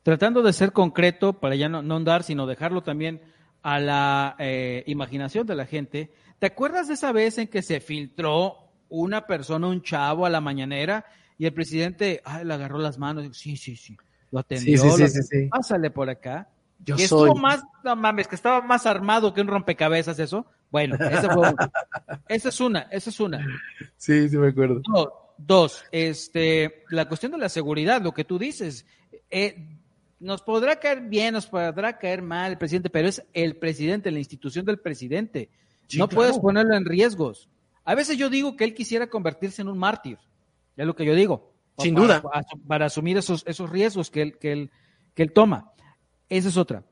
Tratando de ser concreto para ya no, no andar, sino dejarlo también a la eh, imaginación de la gente. ¿Te acuerdas de esa vez en que se filtró una persona, un chavo a la mañanera y el presidente ay, le agarró las manos? Sí, sí, sí. Lo atendió. Sí, sí, sí, lo sí. Pásale por acá. Yo que soy. estuvo más, no mames, que estaba más armado que un rompecabezas eso. Bueno, ese fue uno. esa es una, esa es una. Sí, sí me acuerdo. Dos, dos, este, la cuestión de la seguridad, lo que tú dices, eh, nos podrá caer bien, nos podrá caer mal el presidente, pero es el presidente, la institución del presidente. Sí, no claro. puedes ponerlo en riesgos. A veces yo digo que él quisiera convertirse en un mártir, es lo que yo digo. Sin para, duda. Para, para asumir esos, esos riesgos que él, que, él, que él toma. Esa es otra.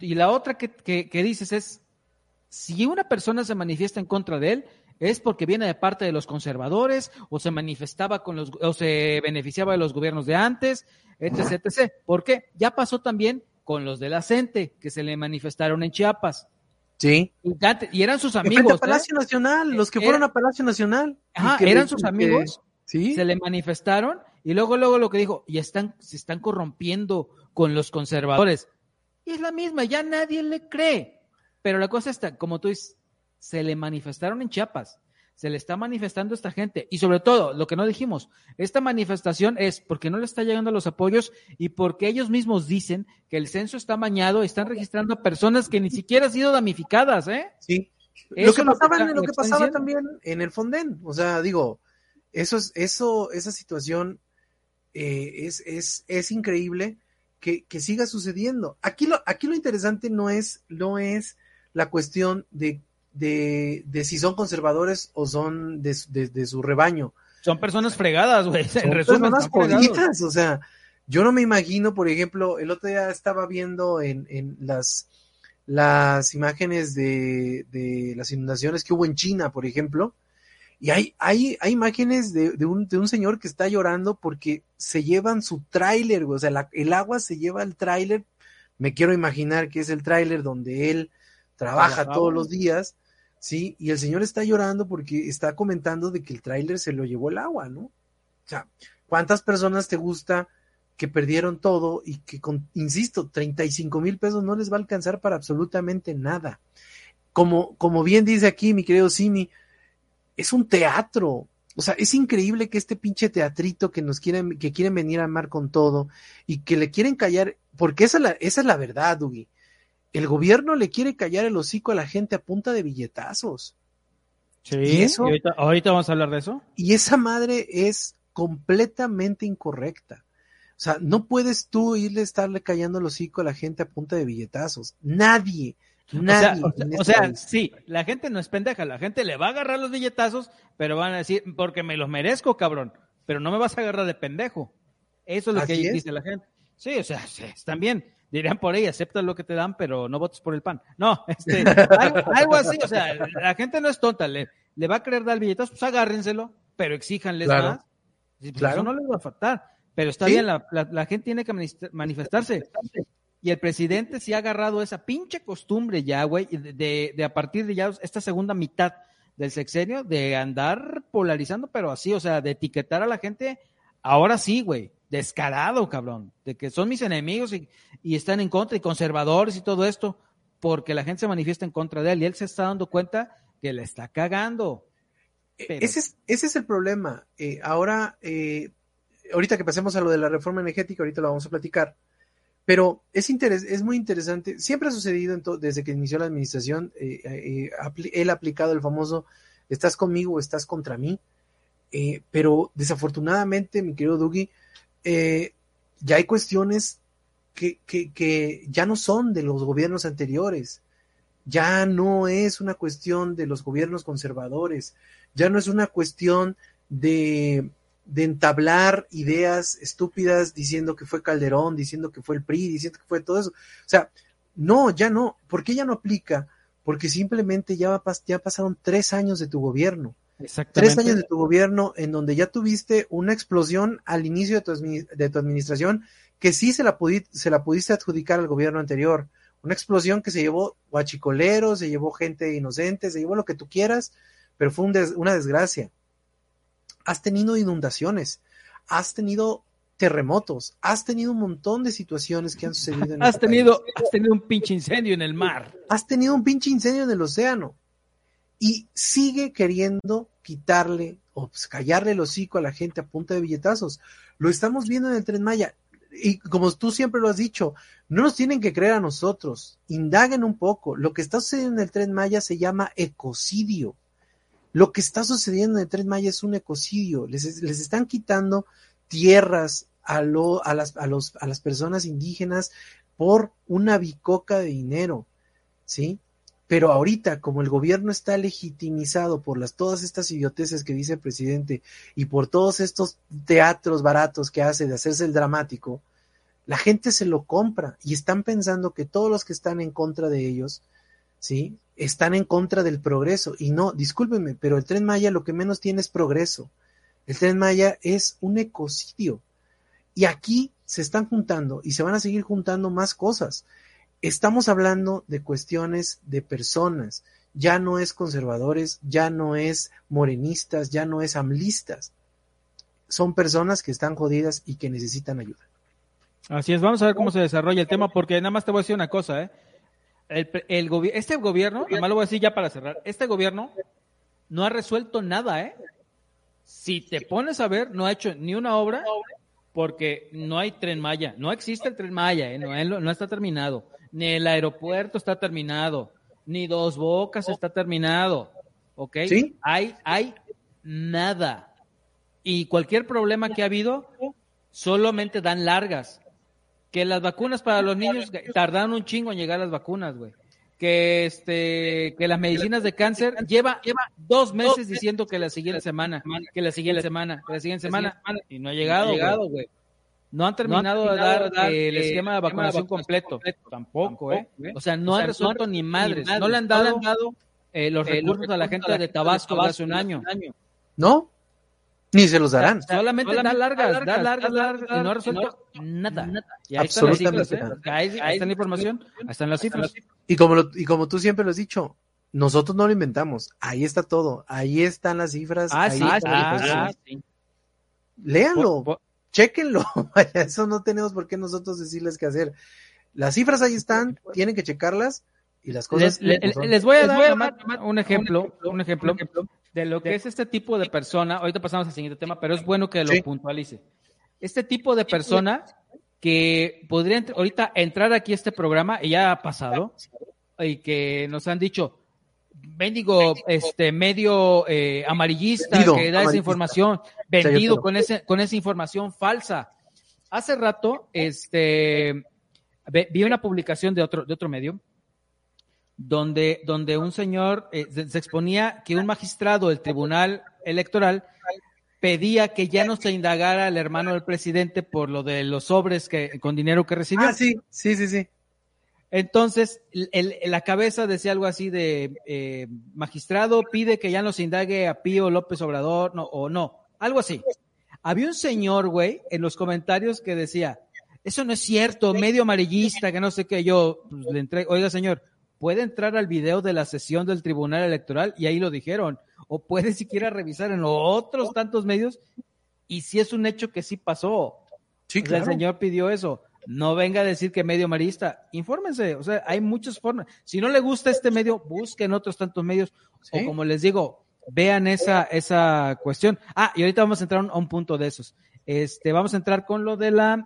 Y la otra que, que, que dices es, si una persona se manifiesta en contra de él, es porque viene de parte de los conservadores o se manifestaba con los o se beneficiaba de los gobiernos de antes, etc, etc. ¿Por qué? Ya pasó también con los de la CENTE que se le manifestaron en Chiapas. Sí. Y, eran sus amigos. a Palacio ¿eh? Nacional, los que fueron Era- a Palacio Nacional. Ajá, que- eran sus que- amigos. Sí. Se le manifestaron y luego, luego lo que dijo, y están, se están corrompiendo con los conservadores. Y es la misma, ya nadie le cree. Pero la cosa está, como tú dices, se le manifestaron en Chiapas, se le está manifestando a esta gente. Y sobre todo, lo que no dijimos, esta manifestación es porque no le está llegando los apoyos y porque ellos mismos dicen que el censo está mañado y están registrando a personas que ni siquiera han sido damnificadas, ¿eh? Sí. Eso Lo que pasaba, lo lo que pasaba también en el Fonden. O sea, digo, eso es, eso, esa situación eh, es, es, es increíble que, que siga sucediendo. Aquí lo, aquí lo interesante no es, no es la cuestión de, de, de si son conservadores o son de, su- de- su rebaño. Son personas fregadas, güey. Son En resumen, personas jodidas, o sea, yo no me imagino, por ejemplo, el otro día estaba viendo en, en las, las imágenes de, de las inundaciones que hubo en China, por ejemplo, y hay, hay, hay imágenes de, de un, de un señor que está llorando porque se llevan su tráiler, o sea, la- el agua se lleva el tráiler, me quiero imaginar que es el tráiler donde él trabaja Trabajaba. todos los días, ¿sí? Y el señor está llorando porque está comentando de que el tráiler se lo llevó el agua, ¿no? O sea, ¿cuántas personas te gusta que perdieron todo y que, con, insisto, 35 mil pesos no les va a alcanzar para absolutamente nada? Como, como bien dice aquí mi querido Simi, es un teatro. O sea, es increíble que este pinche teatrito que nos quieren, que quieren venir a armar con todo y que le quieren callar, porque esa es la, esa es la verdad, Dougie. El gobierno le quiere callar el hocico a la gente a punta de billetazos. Sí, ¿Y eso, ahorita, ahorita vamos a hablar de eso. Y esa madre es completamente incorrecta. O sea, no puedes tú irle a estarle callando el hocico a la gente a punta de billetazos. Nadie, Nadie o sea, este sí, la gente no es pendeja, la gente le va a agarrar los billetazos, pero van a decir, porque me los merezco, cabrón, pero no me vas a agarrar de pendejo. Eso es lo que dice la gente. Sí, o sea, están bien. Dirían por ahí, acepta lo que te dan, pero no votes por el pan. No, este, algo, así, o sea, la gente no es tonta, le, le va a querer dar el billetazo, pues agárrenselo, pero exíjanles más. Pues, claro. Eso no les va a faltar. Pero está bien, la, la, gente tiene que manifestarse. Y el presidente sí ha agarrado esa pinche costumbre ya, güey, de, de, a partir de ya esta segunda mitad del sexenio, de andar polarizando, pero así, o sea, de etiquetar a la gente, ahora sí, güey, descarado, cabrón, de que son mis enemigos y, y están en contra y conservadores y todo esto, porque la gente se manifiesta en contra de él y él se está dando cuenta que le está cagando. E, ese, es, ese es el problema. Eh, ahora, eh, ahorita que pasemos a lo de la reforma energética, ahorita lo vamos a platicar. Pero es, es muy interesante, siempre ha sucedido desde que inició la administración, eh, eh, él ha aplicado el famoso, estás conmigo o estás contra mí, pero desafortunadamente, mi querido Dougie, ya hay cuestiones que, que, que ya no son de los gobiernos anteriores, ya no es una cuestión de los gobiernos conservadores, ya no es una cuestión de de entablar ideas estúpidas diciendo que fue Calderón, diciendo que fue el PRI, diciendo que fue todo eso. O sea, no, ya no. ¿Por qué ya no aplica? Porque simplemente ya, ya pasaron tres años de tu gobierno. Tres años de tu gobierno en donde ya tuviste una explosión al inicio de tu, de tu administración que sí se la, se la pudiste adjudicar al gobierno anterior. Una explosión que se llevó guachicoleros, se llevó gente inocente, se llevó lo que tú quieras, pero fue una desgracia has tenido inundaciones, has tenido terremotos, has tenido un montón de situaciones que han sucedido en has este tenido, Has tenido un pinche incendio en el mar. Has tenido un pinche incendio en el océano. Y sigue queriendo quitarle o pues, callarle el hocico a la gente a punta de billetazos. Lo estamos viendo en el Tren Maya. Y como tú siempre lo has dicho, no nos tienen que creer a nosotros. Indaguen un poco. Lo que está sucediendo en el Tren Maya se llama ecocidio. Lo que está sucediendo en el Tren Maya es un ecocidio. Les, están quitando tierras a, a, las, a, los, a las personas indígenas por una bicoca de dinero, ¿sí? Pero ahorita, como el gobierno está legitimizado por las, todas estas idioteces que dice el presidente y por todos estos teatros baratos que hace de hacerse el dramático, la gente se lo compra y están pensando que todos los que están en contra de ellos, ¿sí? están en contra del progreso. Y no, discúlpenme, pero el tren Maya lo que menos tiene es progreso. El tren Maya es un ecocidio. Y aquí se están juntando y se van a seguir juntando más cosas. Estamos hablando de cuestiones de personas. Ya no es conservadores, ya no es morenistas, ya no es amlistas. Son personas que están jodidas y que necesitan ayuda. Así es, vamos a ver cómo se desarrolla el tema, porque nada más te voy a decir una cosa, ¿eh? este gobierno, además lo voy a decir ya para cerrar, este gobierno no ha resuelto nada, ¿eh? Si te pones a ver, no ha hecho ni una obra porque no hay tren Maya, no existe el tren Maya, ¿eh? no, no está terminado, ni el aeropuerto está terminado, ni Dos Bocas está terminado, ¿ok? ¿Sí? Hay, hay nada. Y cualquier problema que ha habido, solamente dan largas que las vacunas para los niños tardaron un chingo en llegar las vacunas, güey. Que este, que las medicinas de cáncer lleva, lleva dos meses diciendo que la siguiente semana, que la siguiente semana, que la siguiente semana, y no ha llegado, güey. No han terminado de dar el esquema de vacunación completo, tampoco, ¿eh? O sea, no han resuelto ni madres, no le han dado, eh, los recursos a la gente de Tabasco hace un año. ¿No? Ni se los darán. solamente, da largas, da largas, largas, y no ha resuelto nada. Y ahí Absolutamente están ¿eh? ahí, está la información, ahí están las cifras. Y como, lo, y como tú siempre lo has dicho, nosotros no lo inventamos, ahí está todo, ahí están las cifras. Ah, sí, ah, sí. Léanlo, chequenlo, eso no tenemos por qué nosotros decirles qué hacer. Las cifras ahí están, tienen que checarlas y las cosas. Les, les, voy a dar un ejemplo, un ejemplo de lo que es este tipo de persona, ahorita pasamos al siguiente tema, pero es bueno que lo puntualice. Este tipo de persona que podría ahorita entrar aquí a este programa, y ya ha pasado, y que nos han dicho, bendigo este medio eh, amarillista que da esa información, vendido con ese, con esa información falsa. Hace rato, este vi una publicación de otro, de otro medio donde, donde un señor eh, se, exponía que un magistrado del Tribunal Electoral pedía que ya no se indagara al hermano del presidente por lo de los sobres que, con dinero que recibió. Ah, sí, sí, sí, sí. Entonces, el, la cabeza decía algo así de eh, magistrado pide que ya no se indague a Pío López Obrador, no, o no, algo así. Había un señor, güey, en los comentarios que decía, eso no es cierto, medio amarillista, que no sé qué, yo pues, le entrego, oiga señor, puede entrar al video de la sesión del Tribunal Electoral y ahí lo dijeron, o puede siquiera revisar en otros tantos medios y si es un hecho que sí pasó. Sí, El señor pidió eso. No venga a decir que medio marista, infórmense, o sea, hay muchas formas. Si no le gusta este medio, busquen otros tantos medios, o como les digo, vean esa, esa cuestión. Ah, y ahorita vamos a entrar a un, punto de esos. Este, vamos a entrar con lo de la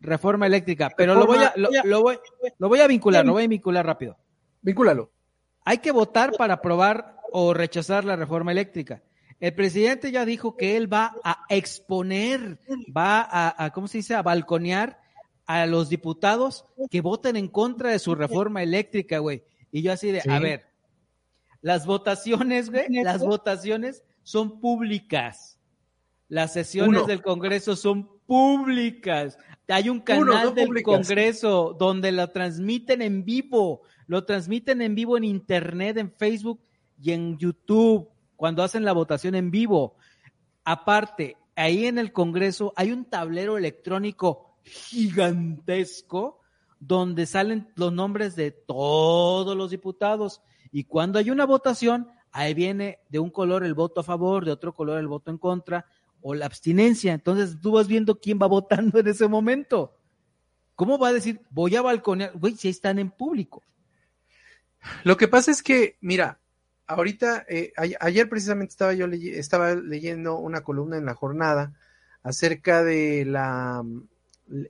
reforma eléctrica, pero lo voy a, lo, voy, lo voy a vincular, lo voy a vincular rápido. Vincúlalo. Hay que votar para aprobar o rechazar la reforma eléctrica. El presidente ya dijo que él va a exponer, va a, ¿cómo se dice?, a balconear a los diputados que voten en contra de su reforma eléctrica, güey. Y yo así de, a ver, las votaciones, güey, las votaciones son públicas. Las sesiones del Congreso son públicas. Hay un canal del Congreso donde la transmiten en vivo. Lo transmiten en vivo en Internet, en Facebook y en YouTube, cuando hacen la votación en vivo. Aparte, ahí en el Congreso hay un tablero electrónico gigantesco donde salen los nombres de todos los diputados. Y cuando hay una votación, ahí viene de un color el voto a favor, de otro color el voto en contra o la abstinencia. Entonces tú vas viendo quién va votando en ese momento. ¿Cómo va a decir, voy a balconear? Güey, si están en público. Lo que pasa es que, mira, ahorita, eh, ayer precisamente estaba yo estaba leyendo una columna en la jornada acerca de la,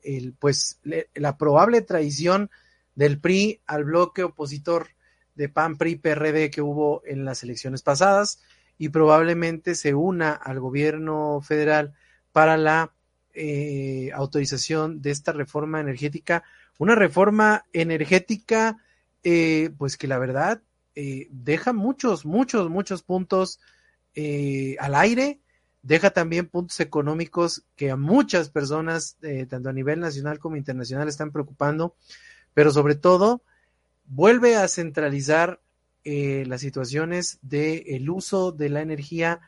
el, pues, la probable traición del PRI al bloque opositor de PAN, PRI, PRD que hubo en las elecciones pasadas y probablemente se una al gobierno federal para la eh, autorización de esta reforma energética, una reforma energética eh, pues que la verdad eh, deja muchos, muchos, muchos puntos eh, al aire, deja también puntos económicos que a muchas personas, tanto a nivel nacional como internacional, están preocupando, pero sobre todo vuelve a centralizar las situaciones del el uso de la energía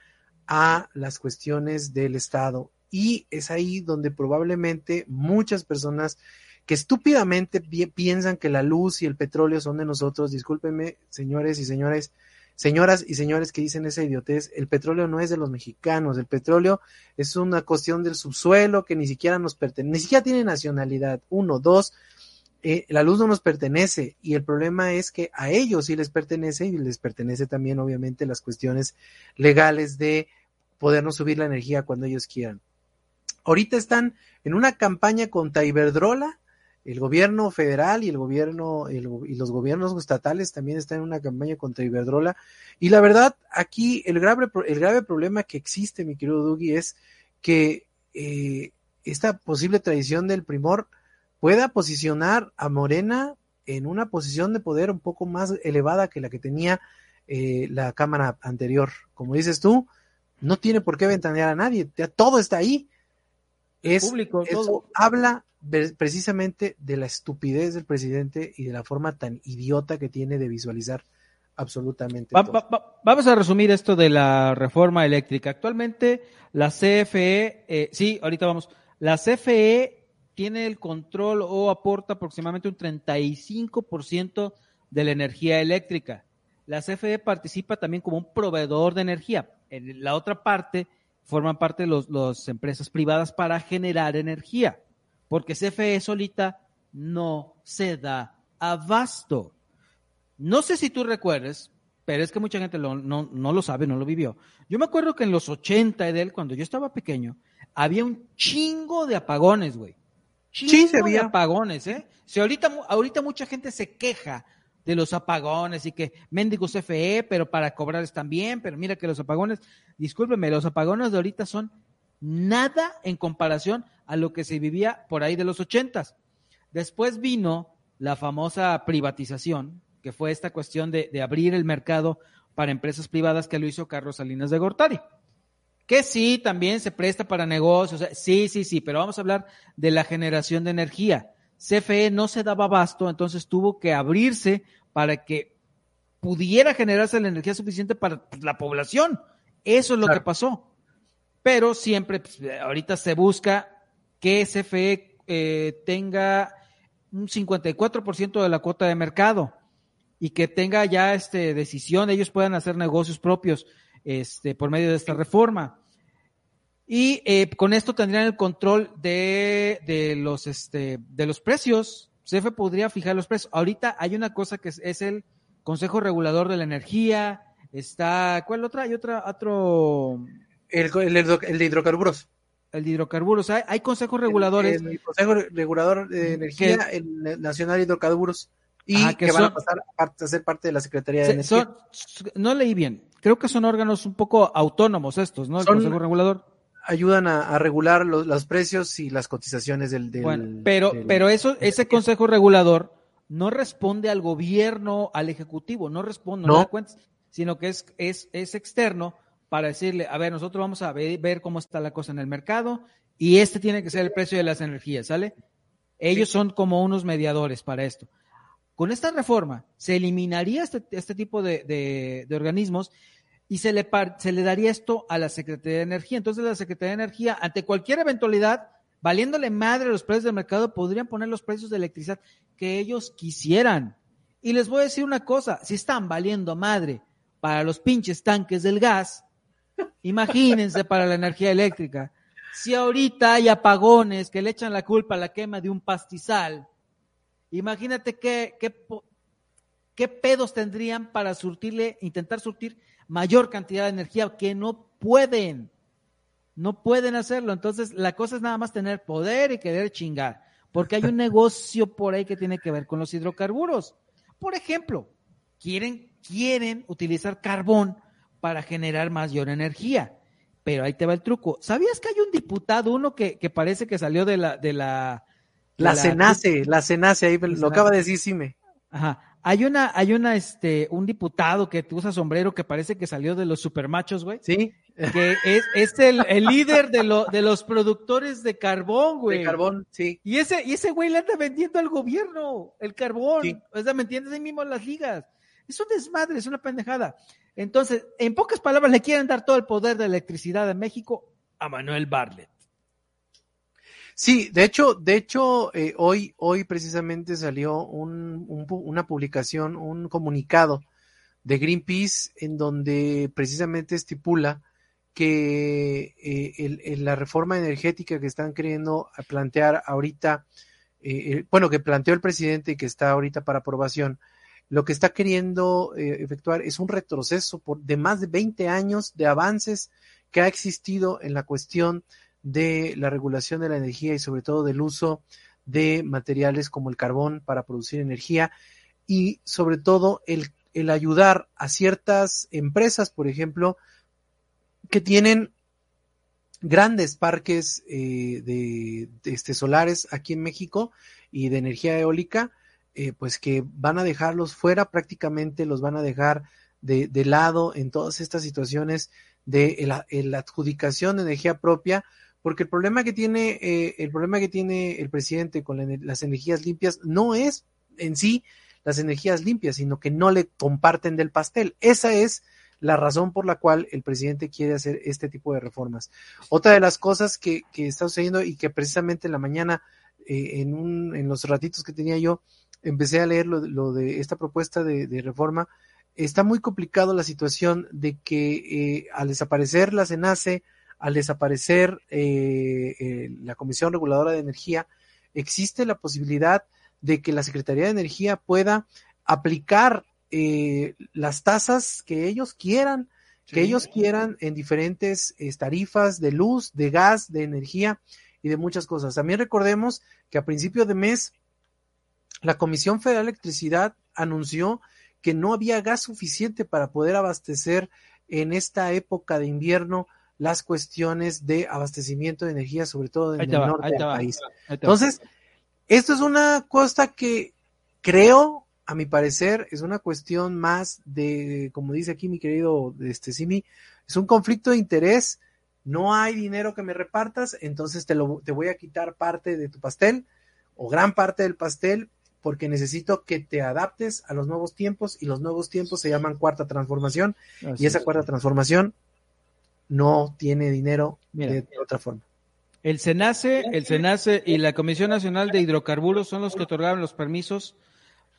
a las cuestiones del Estado. Y es ahí donde probablemente muchas personas que estúpidamente piensan que la luz y el petróleo son de nosotros. Discúlpenme, señores y señores, señoras y señores que dicen esa idiotez, el petróleo no es de los mexicanos, el petróleo es una cuestión del subsuelo que ni siquiera nos pertenece, ni siquiera tiene nacionalidad. Uno, dos, eh, la luz no nos pertenece y el problema es que a ellos sí les pertenece y les pertenece también obviamente las cuestiones legales de podernos subir la energía cuando ellos quieran. Ahorita están en una campaña contra Iberdrola el gobierno federal y el gobierno y los gobiernos estatales también están en una campaña contra Iberdrola. Y la verdad, aquí el grave, el grave problema que existe, mi querido Dougie, es que eh, esta posible tradición del primor pueda posicionar a Morena en una posición de poder un poco más elevada que la que tenía eh, la Cámara anterior. Como dices tú, no tiene por qué ventanear a nadie, todo está ahí. Es, Público, eso habla precisamente de la estupidez del presidente y de la forma tan idiota que tiene de visualizar absolutamente todo. vamos a resumir esto de la reforma eléctrica. Actualmente la CFE, eh, sí, ahorita vamos, la CFE tiene el control o aporta aproximadamente un 35% de la energía eléctrica. La CFE participa también como un proveedor de energía. En la otra parte forman parte de las empresas privadas para generar energía porque CFE solita no se da abasto. No sé si tú recuerdes, pero es que mucha gente no, no lo sabe, no lo vivió. Yo me acuerdo que en los 80, Edel, cuando yo estaba pequeño, había un chingo de apagones, güey. sí, se había. apagones, ¿eh? Si ahorita, ahorita mucha gente se queja de los apagones y que mendigos CFE, pero para cobrar están bien, pero mira que los apagones, discúlpeme, los apagones de ahorita son nada en comparación a lo que se vivía por ahí de los ochentas. Después vino la famosa privatización, que fue esta cuestión de, de abrir el mercado para empresas privadas que lo hizo Carlos Salinas de Gortari. Que sí, también se presta para negocios, sí, sí, sí, pero vamos a hablar de la generación de energía. CFE no se daba abasto, entonces tuvo que abrirse para que pudiera generarse la energía suficiente para la población. Eso es lo que pasó. Pero siempre, pues, ahorita se busca que CFE eh, tenga un 54% de la cuota de mercado y que tenga ya este decisión, ellos puedan hacer negocios propios este, por medio de esta reforma. Y eh, con esto tendrían el control de, de, los, este, de los precios. CFE podría fijar los precios. Ahorita hay una cosa que es, el Consejo Regulador de la Energía. Está, ¿cuál otra? Hay otra, otro. El, el, de hidrocarburos. El de hidrocarburos. Hay, hay consejos reguladores. El, Consejo Regulador de Energía, el Nacional Hidrocarburos. Y que, van a pasar a, ser parte de la Secretaría de Energía. no leí bien. Creo que son órganos un poco autónomos estos, ¿no? El Consejo Regulador ayudan a, regular los, precios y las cotizaciones del. bueno, pero, pero eso, ese consejo regulador no responde al gobierno, al ejecutivo, no responde, no, da cuentas, sino que es, es, es externo para decirle, a ver, nosotros vamos a ver, cómo está la cosa en el mercado y este tiene que ser el precio de las energías, ¿sale? Ellos son como unos mediadores para esto. Con esta reforma se eliminaría este, este tipo de, de, de organismos y se le, se le daría esto a la Secretaría de Energía. Entonces la Secretaría de Energía, ante cualquier eventualidad, valiéndole madre los precios del mercado, podrían poner los precios de electricidad que ellos quisieran. Y les voy a decir una cosa, si están valiendo madre para los pinches tanques del gas, imagínense para la energía eléctrica. Si ahorita hay apagones que le echan la culpa a la quema de un pastizal, imagínate qué, qué, qué pedos tendrían para surtirle, intentar surtir mayor cantidad de energía que no pueden, no pueden hacerlo. Entonces, la cosa es nada más tener poder y querer chingar, porque hay un negocio por ahí que tiene que ver con los hidrocarburos. Por ejemplo, quieren, quieren utilizar carbón para generar mayor energía. Pero ahí te va el truco. ¿Sabías que hay un diputado, uno que, que parece que salió de la, de la, la, Cenace, la Cenace, ahí lo acaba de decir Sime. Ajá. Hay una, hay una, este, un diputado que usa sombrero que parece que salió de los supermachos, güey. Sí. Que es, es el, el, líder de, lo, de los productores de carbón, güey. De carbón, sí. Y ese, y ese güey le anda vendiendo al gobierno el carbón. Sí. O sea, ¿me entiendes? Ahí mismo las ligas. Es un desmadre, es una pendejada. Entonces, en pocas palabras, le quieren dar todo el poder de electricidad a México a Manuel Bartlett. Sí, de hecho, de hecho, eh, hoy, hoy precisamente salió un, una publicación, un comunicado de Greenpeace en donde precisamente estipula que eh, la reforma energética que están queriendo plantear ahorita, eh, bueno, que planteó el presidente y que está ahorita para aprobación, lo que está queriendo efectuar es un retroceso por, de más de 20 años de avances que ha existido en la cuestión de la regulación de la energía y sobre todo del uso de materiales como el carbón para producir energía y sobre todo el, el ayudar a ciertas empresas, por ejemplo, que tienen grandes parques eh, de, este, solares aquí en México y de energía eólica, eh, pues que van a dejarlos fuera, prácticamente los van a dejar de, de lado en todas estas situaciones de la adjudicación de energía propia, porque el problema que tiene, eh, el problema que tiene el presidente con las energías limpias no es en sí las energías limpias, sino que no le comparten del pastel. Esa es la razón por la cual el presidente quiere hacer este tipo de reformas. Otra de las cosas que, que está sucediendo y que precisamente en la mañana, eh, en, un, en los ratitos que tenía yo, empecé a leer lo, de esta propuesta de, reforma, está muy complicado la situación de que eh, al desaparecer la CENACE, al desaparecer eh, eh, la Comisión Reguladora de Energía, existe la posibilidad de que la Secretaría de Energía pueda aplicar eh, las tasas que ellos quieran, que ellos quieran en diferentes eh, tarifas de luz, de gas, de energía y de muchas cosas. También recordemos que a principio de mes la Comisión Federal de Electricidad anunció que no había gas suficiente para poder abastecer en esta época de invierno las cuestiones de abastecimiento de energía, sobre todo en el norte del país. Entonces, esto es una cosa que creo, a mi parecer, es una cuestión más de, como dice aquí mi querido este Simi, es un conflicto de interés. No hay dinero que me repartas, entonces te, lo, te voy a quitar parte de tu pastel o gran parte del pastel porque necesito que te adaptes a los nuevos tiempos y los nuevos tiempos se llaman cuarta transformación y esa cuarta transformación no tiene dinero de, otra forma. El SENACE, el SENACE y la Comisión Nacional de Hidrocarburos son los que otorgaron los permisos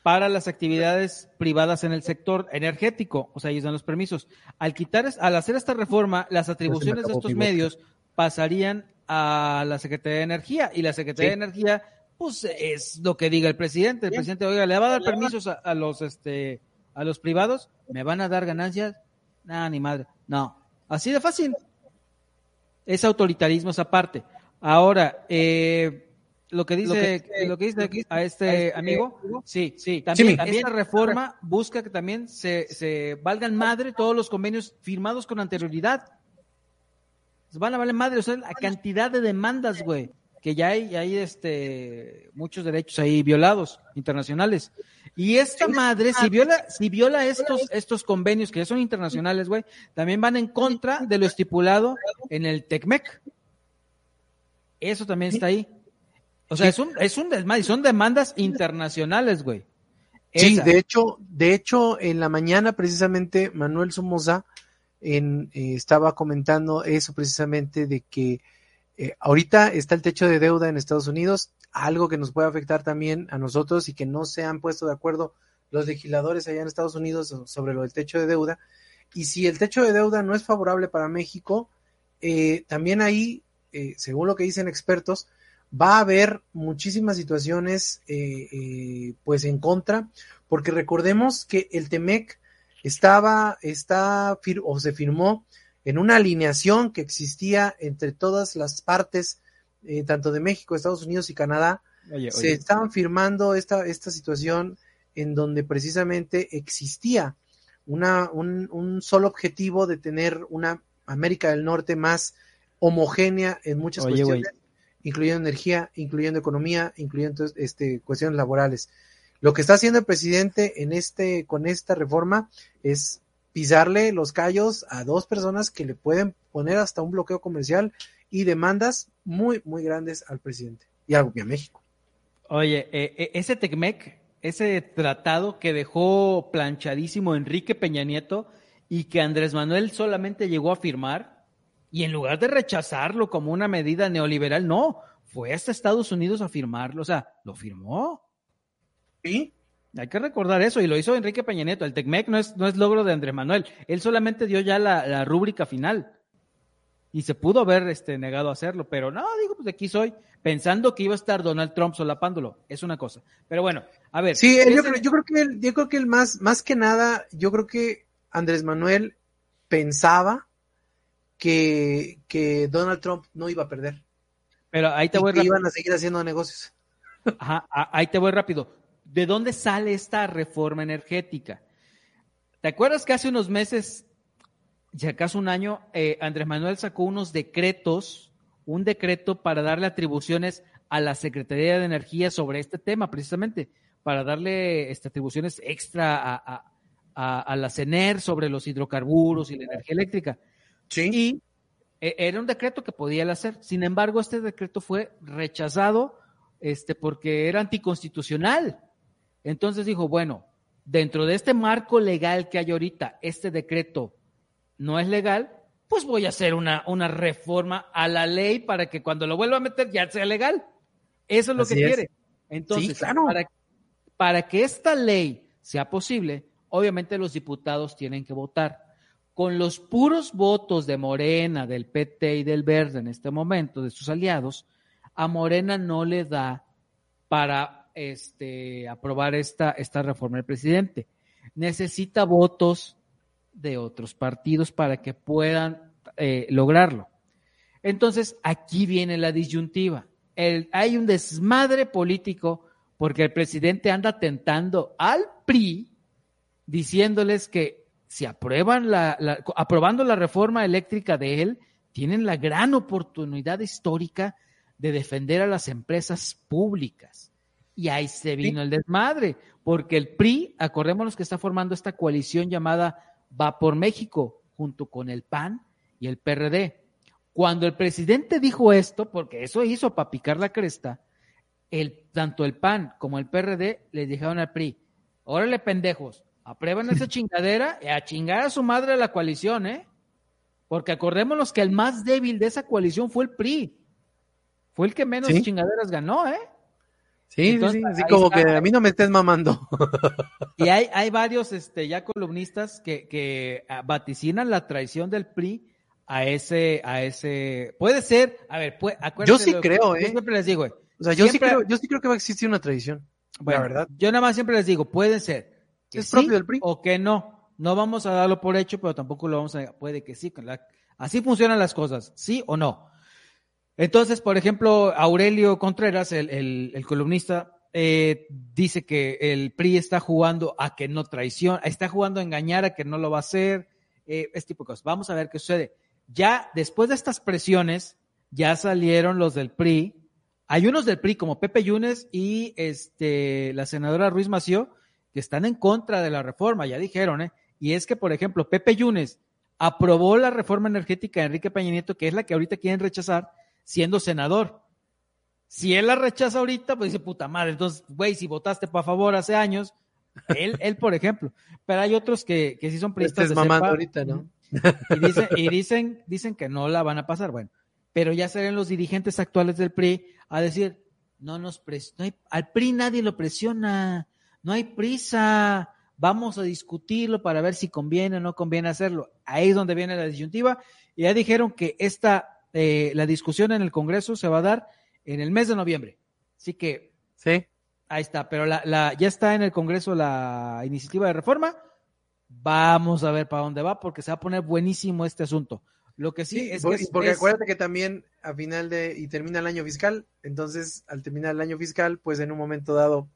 para las actividades privadas en el sector energético, o sea, ellos dan los permisos. Al quitar, al hacer esta reforma, las atribuciones de estos medios pasarían a la Secretaría de Energía y la Secretaría de Energía pues es lo que diga el presidente. El presidente, oiga, ¿le va a dar permisos a, los este a los privados? ¿Me van a dar ganancias? Nada, ni madre. No. Así de fácil. Es autoritarismo esa parte. Ahora, eh, lo que dice, lo que, dice aquí a este amigo, sí, sí, también, esta reforma busca que también se, se valgan madre todos los convenios firmados con anterioridad. Van a valer madre, o sea, la cantidad de demandas, güey que ya hay, hay este, muchos derechos ahí violados internacionales. Y esta madre, si viola, si viola estos, estos convenios que ya son internacionales, güey, también van en contra de lo estipulado en el TECMEC. Eso también está ahí. O sea, es un, es un desmadre, son demandas internacionales, güey. Sí, de hecho, de hecho, en la mañana precisamente Manuel Somoza en, eh, estaba comentando eso precisamente de que eh, ahorita está el techo de deuda en Estados Unidos, algo que nos puede afectar también a nosotros y que no se han puesto de acuerdo los legisladores allá en Estados Unidos sobre lo del techo de deuda. Y si el techo de deuda no es favorable para México, eh, también ahí, eh, según lo que dicen expertos, va a haber muchísimas situaciones pues en contra, porque recordemos que el TEMEC estaba, está, o se firmó en una alineación que existía entre todas las partes, eh, tanto de México, Estados Unidos y Canadá, se estaban firmando esta, esta situación en donde precisamente existía una, un, un, solo objetivo de tener una América del Norte más homogénea en muchas cuestiones, incluyendo energía, incluyendo economía, incluyendo este, cuestiones laborales. Lo que está haciendo el presidente en este, con esta reforma es pisarle los callos a dos personas que le pueden poner hasta un bloqueo comercial y demandas muy, muy grandes al presidente y a, México. Oye, eh, eh, ese TECMEC, ese tratado que dejó planchadísimo Enrique Peña Nieto y que Andrés Manuel solamente llegó a firmar, y en lugar de rechazarlo como una medida neoliberal, no, fue hasta Estados Unidos a firmarlo, o sea, lo firmó. Sí, hay que recordar eso, y lo hizo Enrique Peña Nieto. El TECMEC no es, no es logro de Andrés Manuel. Él solamente dio ya la, rúbrica final. Y se pudo haber este, negado a hacerlo, pero no, digo, pues de aquí soy, pensando que iba a estar Donald Trump solapándolo. Es una cosa. Pero bueno, a ver. Sí, yo, creo, yo, creo, que él, yo creo que el más, más que nada, yo creo que Andrés Manuel pensaba que, que Donald Trump no iba a perder. Pero ahí te voy que iban a seguir haciendo negocios. Ajá, ahí te voy rápido ¿De dónde sale esta reforma energética? ¿Te acuerdas que hace unos meses, si acaso un año, eh, Andrés Manuel sacó unos decretos, un decreto para darle atribuciones a la Secretaría de Energía sobre este tema, precisamente, para darle este, atribuciones extra a, la CENER sobre los hidrocarburos y la energía eléctrica. Sí. Y eh, era un decreto que podía hacer. Sin embargo, este decreto fue rechazado este, porque era anticonstitucional. Entonces dijo, bueno, dentro de este marco legal que hay ahorita, este decreto no es legal, pues voy a hacer una, una reforma a la ley para que cuando lo vuelva a meter ya sea legal. Eso es lo que quiere. Entonces, para, para que esta ley sea posible, obviamente los diputados tienen que votar. Con los puros votos de Morena, del PT y del Verde en este momento, de sus aliados, a Morena no le da para este, aprobar esta, esta reforma del presidente. necesita votos de otros partidos para que puedan eh, lograrlo. Entonces, aquí viene la disyuntiva. El, hay un desmadre político porque el presidente anda tentando al PRI diciéndoles que si aprueban la, la, aprobando la reforma eléctrica de él, tienen la gran oportunidad histórica de defender a las empresas públicas. Y ahí se vino el desmadre, porque el PRI, acordémonos que está formando esta coalición llamada Va por México, junto con el PAN y el PRD. Cuando el presidente dijo esto, porque eso hizo para picar la cresta, el, tanto el PAN como el PRD le dijeron al PRI, órale pendejos, aprueban esa chingadera y a chingar a su madre la coalición, ¿eh? Porque acordémonos que el más débil de esa coalición fue el PRI. Fue el que menos ¿Sí? chingaderas ganó, ¿eh? Sí, Entonces, sí, así como está. que a mí no me estés mamando. Y hay, hay varios este, ya columnistas que, que vaticinan la traición del PRI a ese, a ese, puede ser, a ver, puede, yo sí creo, ¿eh? Yo siempre les digo, o sea, yo siempre, sí creo, yo sí creo que va a existir una tradición. Bueno, la verdad. Yo nada más siempre les digo, puede ser que es sí propio del PRI. o que no. No vamos a darlo por hecho, pero tampoco lo vamos a, puede que sí. Así funcionan las cosas, sí o no. Entonces, por ejemplo, Aurelio Contreras, el, el, columnista, eh, dice que el PRI está jugando a que no traiciona, está jugando a engañar a que no lo va a hacer, eh, este tipo de cosas. Vamos a ver qué sucede. Ya después de estas presiones, ya salieron los del PRI. Hay unos del PRI como Pepe Yunes y este, la senadora Ruiz Mació que están en contra de la reforma, ya dijeron, ¿eh? Y es que, por ejemplo, Pepe Yunes aprobó la reforma energética de Enrique Peña Nieto, que es la que ahorita quieren rechazar, siendo senador. Si él la rechaza ahorita, pues dice, puta madre, entonces, güey, si votaste para favor hace años, él, él, por ejemplo. Pero hay otros que, que sí son priistas. Este es ahorita, ¿no? Y, dicen, y dicen, dicen que no la van a pasar. Bueno, pero ya salen los dirigentes actuales del PRI a decir, no nos pres no hay, al PRI nadie lo presiona, no hay prisa, vamos a discutirlo para ver si conviene o no conviene hacerlo. Ahí es donde viene la disyuntiva. Y ya dijeron que esta, eh, la discusión en el Congreso se va a dar en el mes de noviembre. Así que, sí. ahí está, pero la, la, ya está en el Congreso la iniciativa de reforma. Vamos a ver para dónde va, porque se va a poner buenísimo este asunto. Lo que sí, Sí, es por- que es- porque es- acuérdate que también a final de y termina el año fiscal, entonces al terminar el año fiscal, pues en un momento dado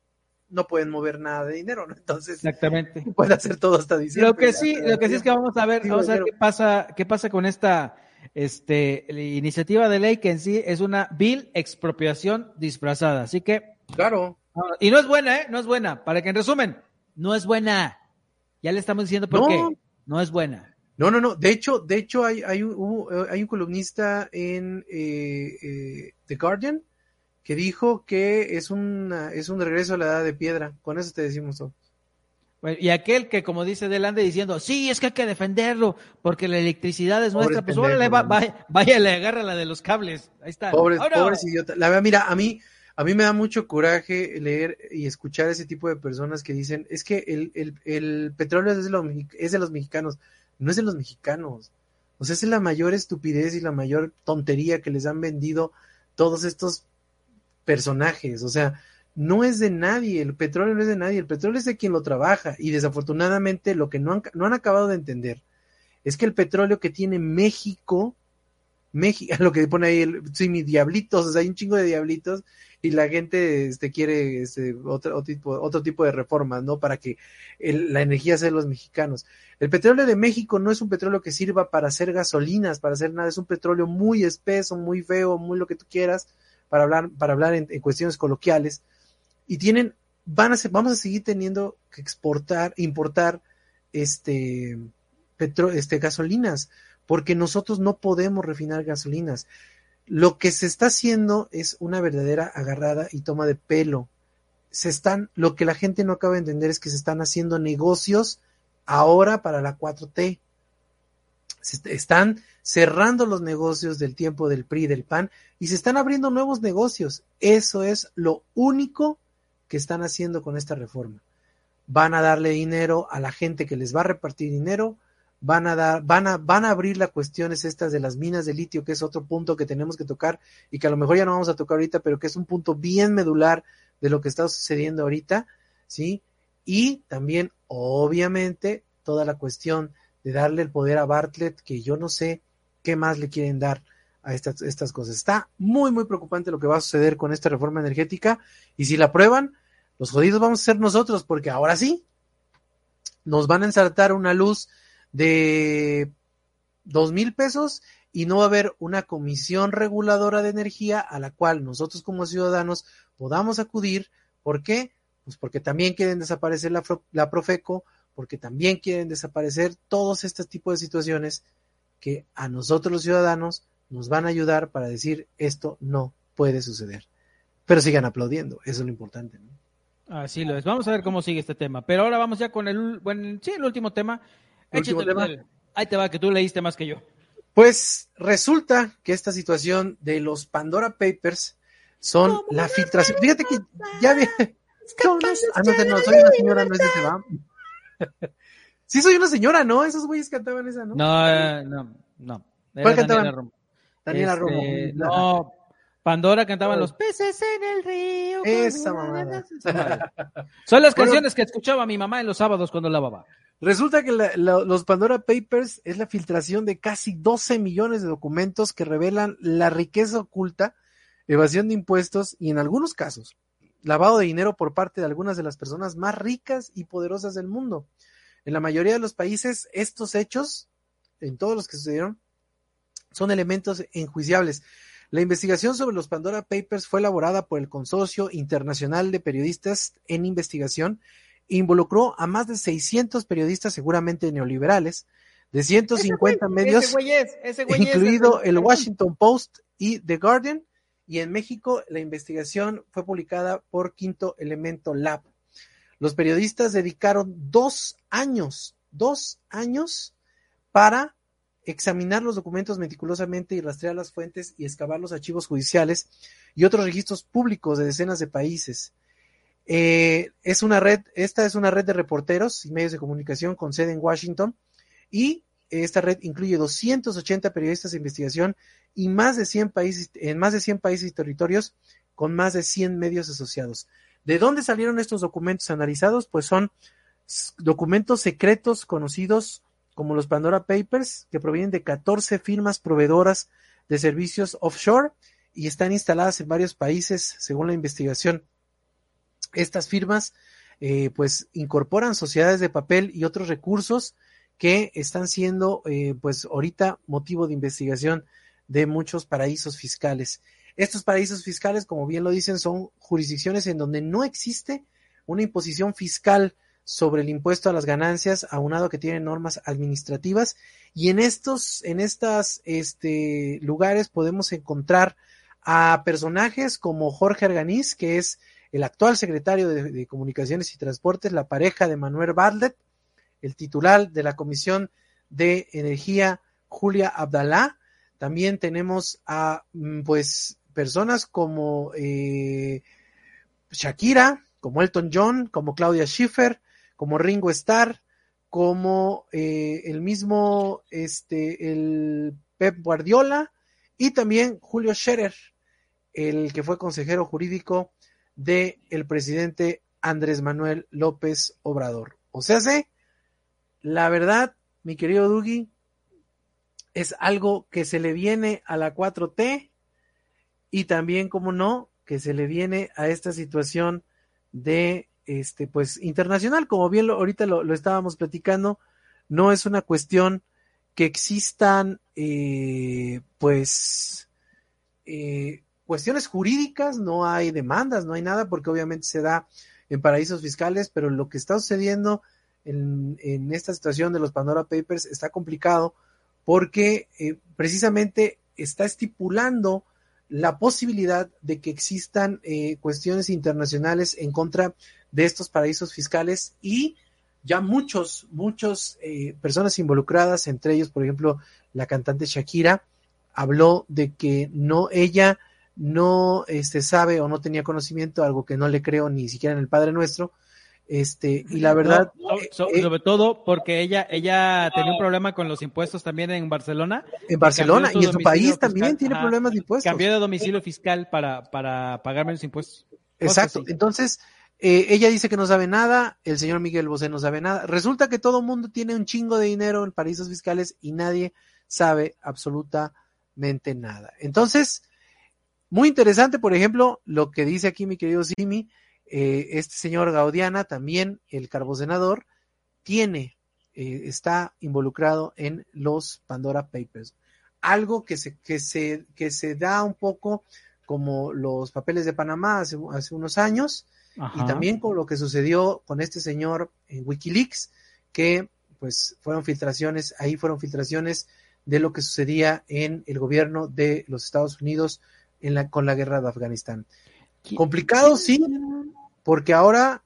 no pueden mover nada de dinero, ¿no? Entonces exactamente. puede hacer todo hasta diciembre. Lo que sí, lo que sí es que vamos a ver, vamos a ver qué pasa, qué pasa con esta este iniciativa de ley que en sí es una vil expropiación disfrazada. Así que Claro. y no es buena, ¿eh? No es buena. Para que en resumen, no es buena. Ya le estamos diciendo por No. qué. No es buena. No, no, no. De hecho, de hecho hay, hay, un, hubo- hay un columnista en eh, eh, The Guardian que dijo que es, una, es un regreso a la edad de piedra. Con eso te decimos todo. Bueno, y aquel que, como dice Delande, diciendo, sí, es que hay que defenderlo, porque la electricidad es Pobres nuestra, pues órale, va, vaya, vaya, le agarra la de los cables. Ahí está. Pobres, Ahora, pobres idiotas. La verdad, mira, a mí, a mí me da mucho coraje leer y escuchar ese tipo de personas que dicen, es que el, el, el petróleo es de, los, es de los mexicanos. No es de los mexicanos. O sea, es la mayor estupidez y la mayor tontería que les han vendido todos estos personajes. O sea, no es de nadie, el petróleo no es de nadie, el petróleo es de quien lo trabaja. Y desafortunadamente lo que no han, acabado de entender es que el petróleo que tiene México, México, lo que pone ahí, el, sí, diablitos, o sea, hay un chingo de diablitos y la gente este, quiere este, otro, tipo, otro tipo de reformas, ¿no? Para que la energía sea de los mexicanos. El petróleo de México no es un petróleo que sirva para hacer gasolinas, para hacer nada, es un petróleo muy espeso, muy feo, muy lo que tú quieras, para hablar, para hablar en cuestiones coloquiales. Y tienen, van a ser, vamos a seguir teniendo que exportar, importar este, petro, este gasolinas, porque nosotros no podemos refinar gasolinas. Lo que se está haciendo es una verdadera agarrada y toma de pelo. Se están, lo que la gente no acaba de entender es que se están haciendo negocios ahora para la 4T. Se est- están cerrando los negocios del tiempo del PRI y del PAN y se están abriendo nuevos negocios. Eso es lo único que están haciendo con esta reforma. Van a darle dinero a la gente que les va a repartir dinero, van a dar, van a, van a abrir las cuestiones estas de las minas de litio, que es otro punto que tenemos que tocar y que a lo mejor ya no vamos a tocar ahorita, pero que es un punto bien medular de lo que está sucediendo ahorita, ¿sí? y también, obviamente, toda la cuestión de darle el poder a Bartlett, que yo no sé qué más le quieren dar a estas, estas cosas. Está muy, muy preocupante lo que va a suceder con esta reforma energética y si la aprueban, los jodidos vamos a ser nosotros, porque ahora sí, nos van a ensartar una luz de dos mil pesos y no va a haber una comisión reguladora de energía a la cual nosotros como ciudadanos podamos acudir. ¿Por qué? Pues porque también quieren desaparecer la, la Profeco, porque también quieren desaparecer todos estos tipos de situaciones que a nosotros los ciudadanos nos van a ayudar para decir esto no puede suceder. Pero sigan aplaudiendo, eso es lo importante. ¿no? Así lo es. Vamos a ver cómo sigue este tema. Pero ahora vamos ya con el, bueno, sí, el último tema. ¿El último tema? Ahí te va, que tú leíste más que yo. Pues resulta que esta situación de los Pandora Papers son la filtración. Fíjate que ya vi. Ah, no, no, soy una señora, no es de va. Sí, soy una señora, ¿no? Esos güeyes cantaban esa, ¿no? No, no, no. ¿Cuál cantaban? Daniela Este, Romo. No, Pandora cantaba Los peces en el río. Esa mamada. Son las canciones que escuchaba mi mamá en los sábados cuando lavaba. Resulta que la- la- los Pandora Papers es la filtración de casi 12 millones de documentos que revelan la riqueza oculta, evasión de impuestos y en algunos casos lavado de dinero por parte de algunas de las personas más ricas y poderosas del mundo. En la mayoría de los países estos hechos, en todos los que sucedieron, son elementos enjuiciables. La investigación sobre los Pandora Papers fue elaborada por el Consorcio Internacional de Periodistas en Investigación involucró a más de 600 periodistas seguramente neoliberales, de 150 medios, Ese güey es, ese güey es, incluido el Washington Post y The Guardian, y en México la investigación fue publicada por Quinto Elemento Lab. Los periodistas dedicaron dos años, dos años para examinar los documentos meticulosamente y rastrear las fuentes y excavar los archivos judiciales y otros registros públicos de decenas de países. Eh, es una red, esta es una red de reporteros y medios de comunicación con sede en Washington y esta red incluye 280 periodistas de investigación y más de 100 países, en más de 100 países y territorios con más de 100 medios asociados. ¿De dónde salieron estos documentos analizados? Pues son documentos secretos conocidos como los Pandora Papers, que provienen de 14 firmas proveedoras de servicios offshore y están instaladas en varios países, según la investigación. Estas firmas, eh, pues, incorporan sociedades de papel y otros recursos que están siendo, eh, pues, ahorita motivo de investigación de muchos paraísos fiscales. Estos paraísos fiscales, como bien lo dicen, son jurisdicciones en donde no existe una imposición fiscal sobre el impuesto a las ganancias, aunado que tienen normas administrativas, y en estos, en estas este, lugares podemos encontrar a personajes como Jorge Arganiz, que es el actual secretario de, Comunicaciones y Transportes, la pareja de Manuel Bartlett, el titular de la Comisión de Energía, Julia Abdalá. También tenemos a, mm, pues, personas como eh, Shakira, como Elton John, como Claudia Schiffer, como Ringo Starr, como eh, el mismo, este, el Pep Guardiola y también Julio Scherer, el que fue consejero jurídico de el presidente Andrés Manuel López Obrador. O sea, sé, la verdad, mi querido Dugi, es algo que se le viene a la 4T y también, como no, que se le viene a esta situación de, este, pues, internacional, como bien ahorita lo, lo estábamos platicando, no es una cuestión que existan, eh, pues, eh, cuestiones jurídicas, no hay demandas, no hay nada, porque obviamente se da en paraísos fiscales, pero lo que está sucediendo en, en esta situación de los Pandora Papers está complicado porque eh, precisamente está estipulando la posibilidad de que existan eh, cuestiones internacionales en contra de estos paraísos fiscales y ya muchos, muchos eh, personas involucradas, entre ellos, por ejemplo, la cantante Shakira, habló de que no, ella no este, sabe o no tenía conocimiento, algo que no le creo ni siquiera en el Padre Nuestro, este, y la verdad, No, eh, so- eh, sobre todo porque ella, ella tenía un problema con los impuestos también en Barcelona. en Barcelona y su en su país también tiene ajá, problemas de impuestos. Cambió de domicilio fiscal para, para pagar menos impuestos. Exacto. así. Entonces, Eh, ella dice que no sabe nada, el señor Miguel Bosé no sabe nada. Resulta que todo el mundo tiene un chingo de dinero en paraísos fiscales y nadie sabe absolutamente nada. Entonces, muy interesante, por ejemplo, lo que dice aquí mi querido Simi, eh, este señor Gaudiana, también el carbosenador, tiene, eh, está involucrado en los Pandora Papers. Algo que se, que se, que se da un poco como los papeles de Panamá hace, hace unos años, y también con lo que sucedió con este señor en Wikileaks, que pues fueron filtraciones, ahí fueron filtraciones de lo que sucedía en el gobierno de los Estados Unidos en la, con la guerra de Afganistán. Complicado, sí, porque ahora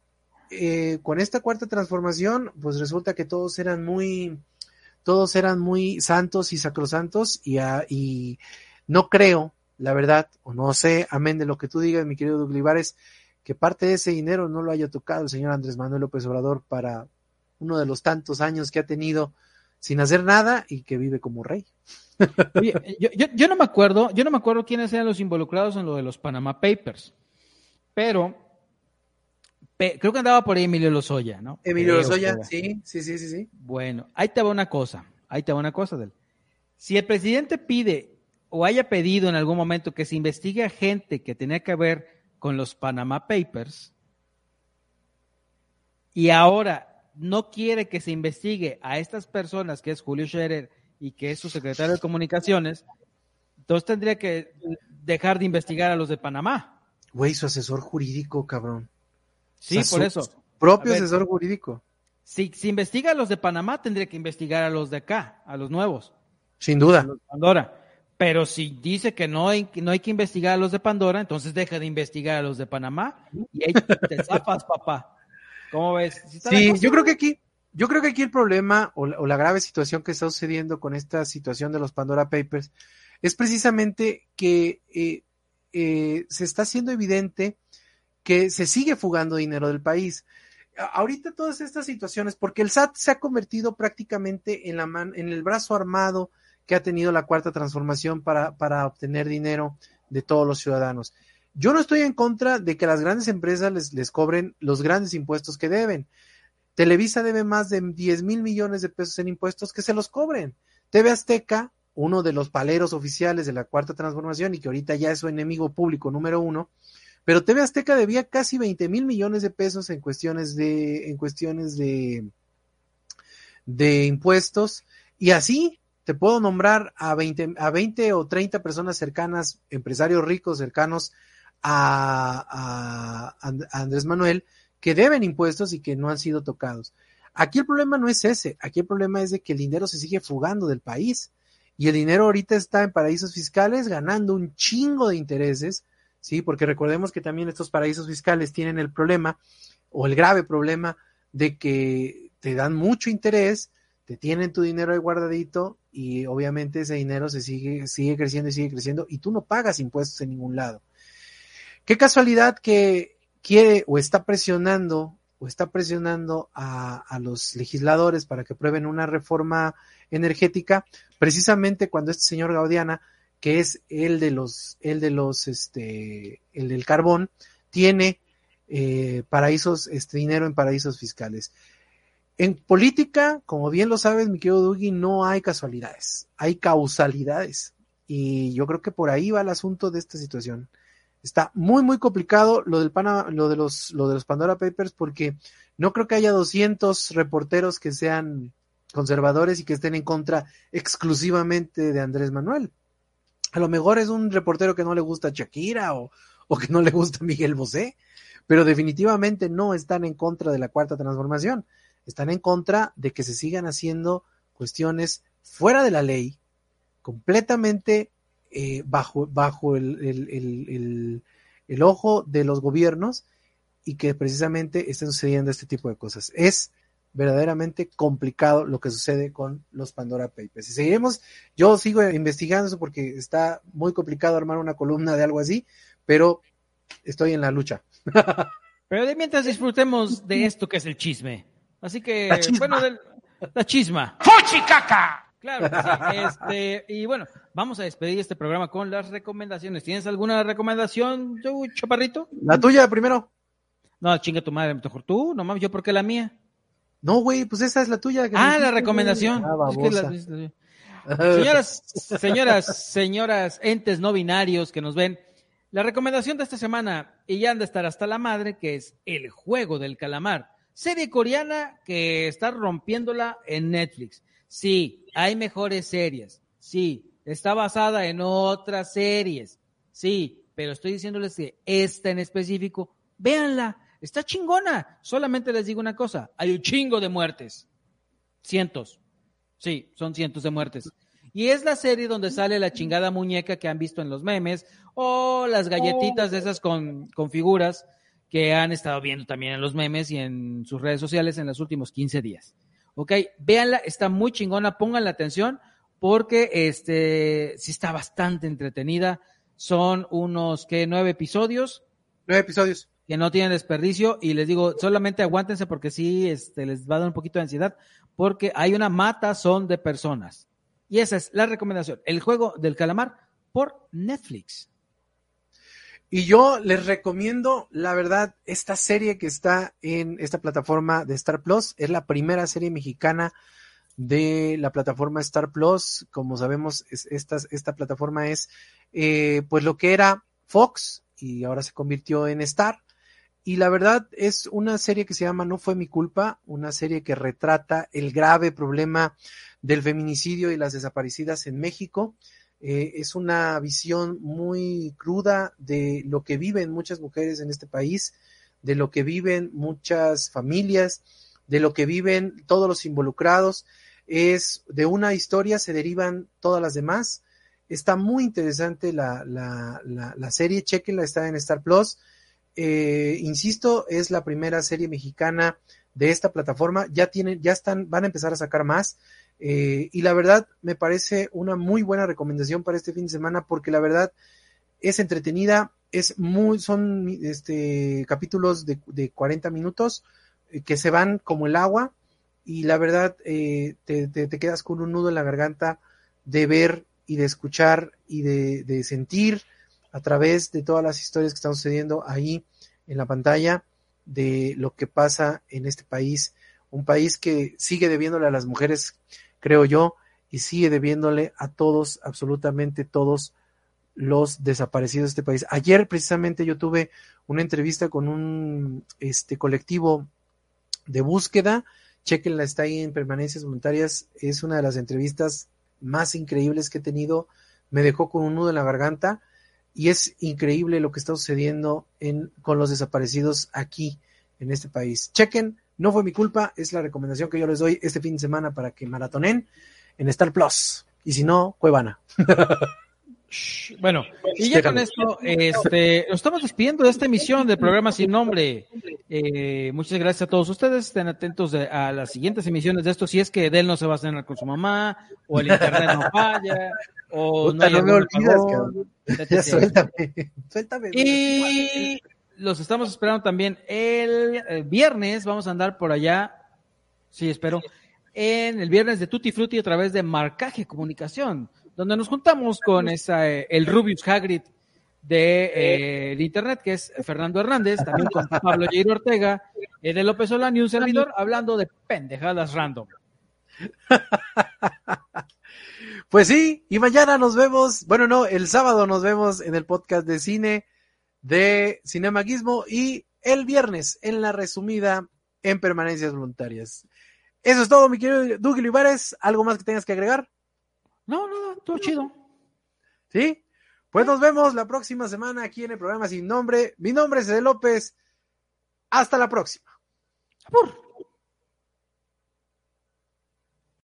eh, con esta cuarta transformación, pues resulta que todos eran muy, todos eran muy santos y sacrosantos y, y no creo, la verdad, o no sé, amén de lo que tú digas, mi querido Duglivares, que parte de ese dinero no lo haya tocado el señor Andrés Manuel López Obrador para uno de los tantos años que ha tenido sin hacer nada y que vive como rey. yo, no me acuerdo, yo no me acuerdo quiénes eran los involucrados en lo de los Panama Papers, pero creo que andaba por ahí Emilio Lozoya, ¿no? Emilio Lozoya, sí, sí, sí, sí, sí. Bueno, ahí te va una cosa, ahí te va una cosa del. Si el presidente pide o haya pedido en algún momento que se investigue a gente que tenía que ver con los Panama Papers y ahora no quiere que se investigue a estas personas, que es Julio Scherer y que es su secretario de comunicaciones, entonces tendría que dejar de investigar a los de Panamá. Güey, su asesor jurídico, cabrón. Sí, por eso. Propio asesor jurídico. Si, si investiga a los de Panamá, tendría que investigar a los de acá, a los nuevos. Sin duda. Pandora. Pero si dice que no hay, no hay que investigar a los de Pandora, entonces deja de investigar a los de Panamá y ahí te zafas, papá. ¿Cómo ves? sí, yo creo que aquí, yo creo que aquí el problema o la, grave situación que está sucediendo con esta situación de los Pandora Papers es precisamente que eh, eh, se está haciendo evidente que se sigue fugando dinero del país. Ahorita todas estas situaciones, porque el SAT se ha convertido prácticamente en, la en el brazo armado que ha tenido la cuarta transformación para, para obtener dinero de todos los ciudadanos. Yo no estoy en contra de que las grandes empresas les, les cobren los grandes impuestos que deben. Televisa debe más de 10 mil millones de pesos en impuestos que se los cobren. TV Azteca, uno de los paleros oficiales de la cuarta transformación y que ahorita ya es su enemigo público número uno, pero TV Azteca debía casi 20 mil millones de pesos en cuestiones de, en cuestiones de, de impuestos y así te puedo nombrar a 20, a 20 o 30 personas cercanas, empresarios ricos cercanos a, Andrés Manuel, que deben impuestos y que no han sido tocados. Aquí el problema no es ese, aquí el problema es de que el dinero se sigue fugando del país y el dinero ahorita está en paraísos fiscales ganando un chingo de intereses, ¿sí? Porque recordemos que también estos paraísos fiscales tienen el problema o el grave problema de que te dan mucho interés, te tienen tu dinero ahí guardadito y obviamente ese dinero se sigue, sigue creciendo y sigue creciendo y tú no pagas impuestos en ningún lado. Qué casualidad que quiere o está presionando o está presionando a, los legisladores para que prueben una reforma energética, precisamente cuando este señor Gaudiana, que es el de los, el de los, este, el del carbón, tiene eh, paraísos, este dinero en paraísos fiscales. En política, como bien lo sabes, mi querido Dougie, no hay casualidades, hay causalidades. Y yo creo que por ahí va el asunto de esta situación. Está muy, muy complicado lo del lo de los, lo de los Pandora Papers, porque no creo que haya 200 reporteros que sean conservadores y que estén en contra exclusivamente de Andrés Manuel. A lo mejor es un reportero que no le gusta Shakira o, que no le gusta Miguel Bosé, pero definitivamente no están en contra de la cuarta transformación están en contra de que se sigan haciendo cuestiones fuera de la ley, completamente eh, bajo, bajo el, el, ojo de los gobiernos y que precisamente estén sucediendo este tipo de cosas. Es verdaderamente complicado lo que sucede con los Pandora Papers. Y seguiremos, yo sigo investigando eso porque está muy complicado armar una columna de algo así, pero estoy en la lucha. Pero de mientras disfrutemos de esto que es el chisme. Así que, bueno, la chisma. ¡Fuchicaca! Claro, este, y bueno, vamos a despedir este programa con las recomendaciones. ¿Tienes alguna recomendación, Chaparrito? La tuya primero. No, chinga tu madre, mejor tú, no mames, yo porque la mía. No, güey, pues esa es la tuya. Ah, la recomendación. Ah, es que la, señoras, señoras, señoras, entes no binarios que nos ven, la recomendación de esta semana, y ya han de estar hasta la madre, que es El Juego del Calamar, serie coreana que está rompiéndola en Netflix. Sí, hay mejores series. Sí, está basada en otras series. Sí, pero estoy diciéndoles que esta en específico, véanla, está chingona. Solamente les digo una cosa, hay un chingo de muertes. Cientos. Sí, son cientos de muertes. Y es la serie donde sale la chingada muñeca que han visto en los memes o las galletitas de esas con, con figuras que han estado viendo también en los memes y en sus redes sociales en los últimos 15 días. Ok, véanla, está muy chingona, pónganle atención porque este sí está bastante entretenida. Son unos que nueve episodios. Nueve episodios. Que no tienen desperdicio. Y les digo, solamente aguántense porque sí este, les va a dar un poquito de ansiedad. Porque hay una matazón de personas. Y esa es la recomendación. El juego del calamar por Netflix. Y yo les recomiendo, la verdad, esta serie que está en esta plataforma de Star Plus. Es la primera serie mexicana de la plataforma Star Plus. Como sabemos, esta, esta plataforma es eh, pues lo que era Fox y ahora se convirtió en Star. Y la verdad es una serie que se llama No fue mi culpa, una serie que retrata el grave problema del feminicidio y las desaparecidas en México. Eh, es una visión muy cruda de lo que viven muchas mujeres en este país, de lo que viven muchas familias, de lo que viven todos los involucrados. Es de una historia se derivan todas las demás. Está muy interesante la, la, la, la serie, chequenla, está en Star Plus. Eh, insisto, es la primera serie mexicana de esta plataforma. Ya tienen, ya están, van a empezar a sacar más. Eh, y la verdad me parece una muy buena recomendación para este fin de semana porque la verdad es entretenida, es muy, son este, capítulos de, de 40 minutos eh, que se van como el agua y la verdad te, te, te, quedas con un nudo en la garganta de ver y de escuchar y de, de sentir a través de todas las historias que están sucediendo ahí en la pantalla de lo que pasa en este país, un país que sigue debiéndole a las mujeres creo yo, y sigue debiéndole a todos, absolutamente todos los desaparecidos de este país. Ayer precisamente yo tuve una entrevista con un este colectivo de búsqueda, chequenla, está ahí en permanencias voluntarias, es una de las entrevistas más increíbles que he tenido, me dejó con un nudo en la garganta y es increíble lo que está sucediendo en, con los desaparecidos aquí en este país. Chequen no fue mi culpa, es la recomendación que yo les doy este fin de semana para que maratonen en Star Plus. Y si no, Cuevana. Bueno, y ya con esto, este, nos estamos despidiendo de esta emisión del programa Sin Nombre. Eh, muchas gracias a todos ustedes. Estén atentos de, a las siguientes emisiones de esto. Si es que Del no se va a cenar con su mamá, o el internet no falla, o Puta, no, no me olvidas, suéltame, suéltame. Y los estamos esperando también el, el, viernes. Vamos a andar por allá. Sí, espero. En el viernes de Tutti Frutti a través de Marcaje Comunicación, donde nos juntamos con esa, eh, el Rubius Hagrid de eh, el internet, que es Fernando Hernández, también con Pablo Jair Ortega, eh, de López Solán y un servidor hablando de pendejadas random. Pues sí, y mañana nos vemos, bueno, no, el sábado nos vemos en el podcast de cine de Cinemaguismo y el viernes en la resumida en permanencias voluntarias. Eso es todo, mi querido Doug Olivares. ¿Algo más que tengas que agregar? No, no, todo chido. ¿Sí? Pues nos vemos la próxima semana aquí en el programa Sin Nombre. Mi nombre es Ede López. Hasta la próxima.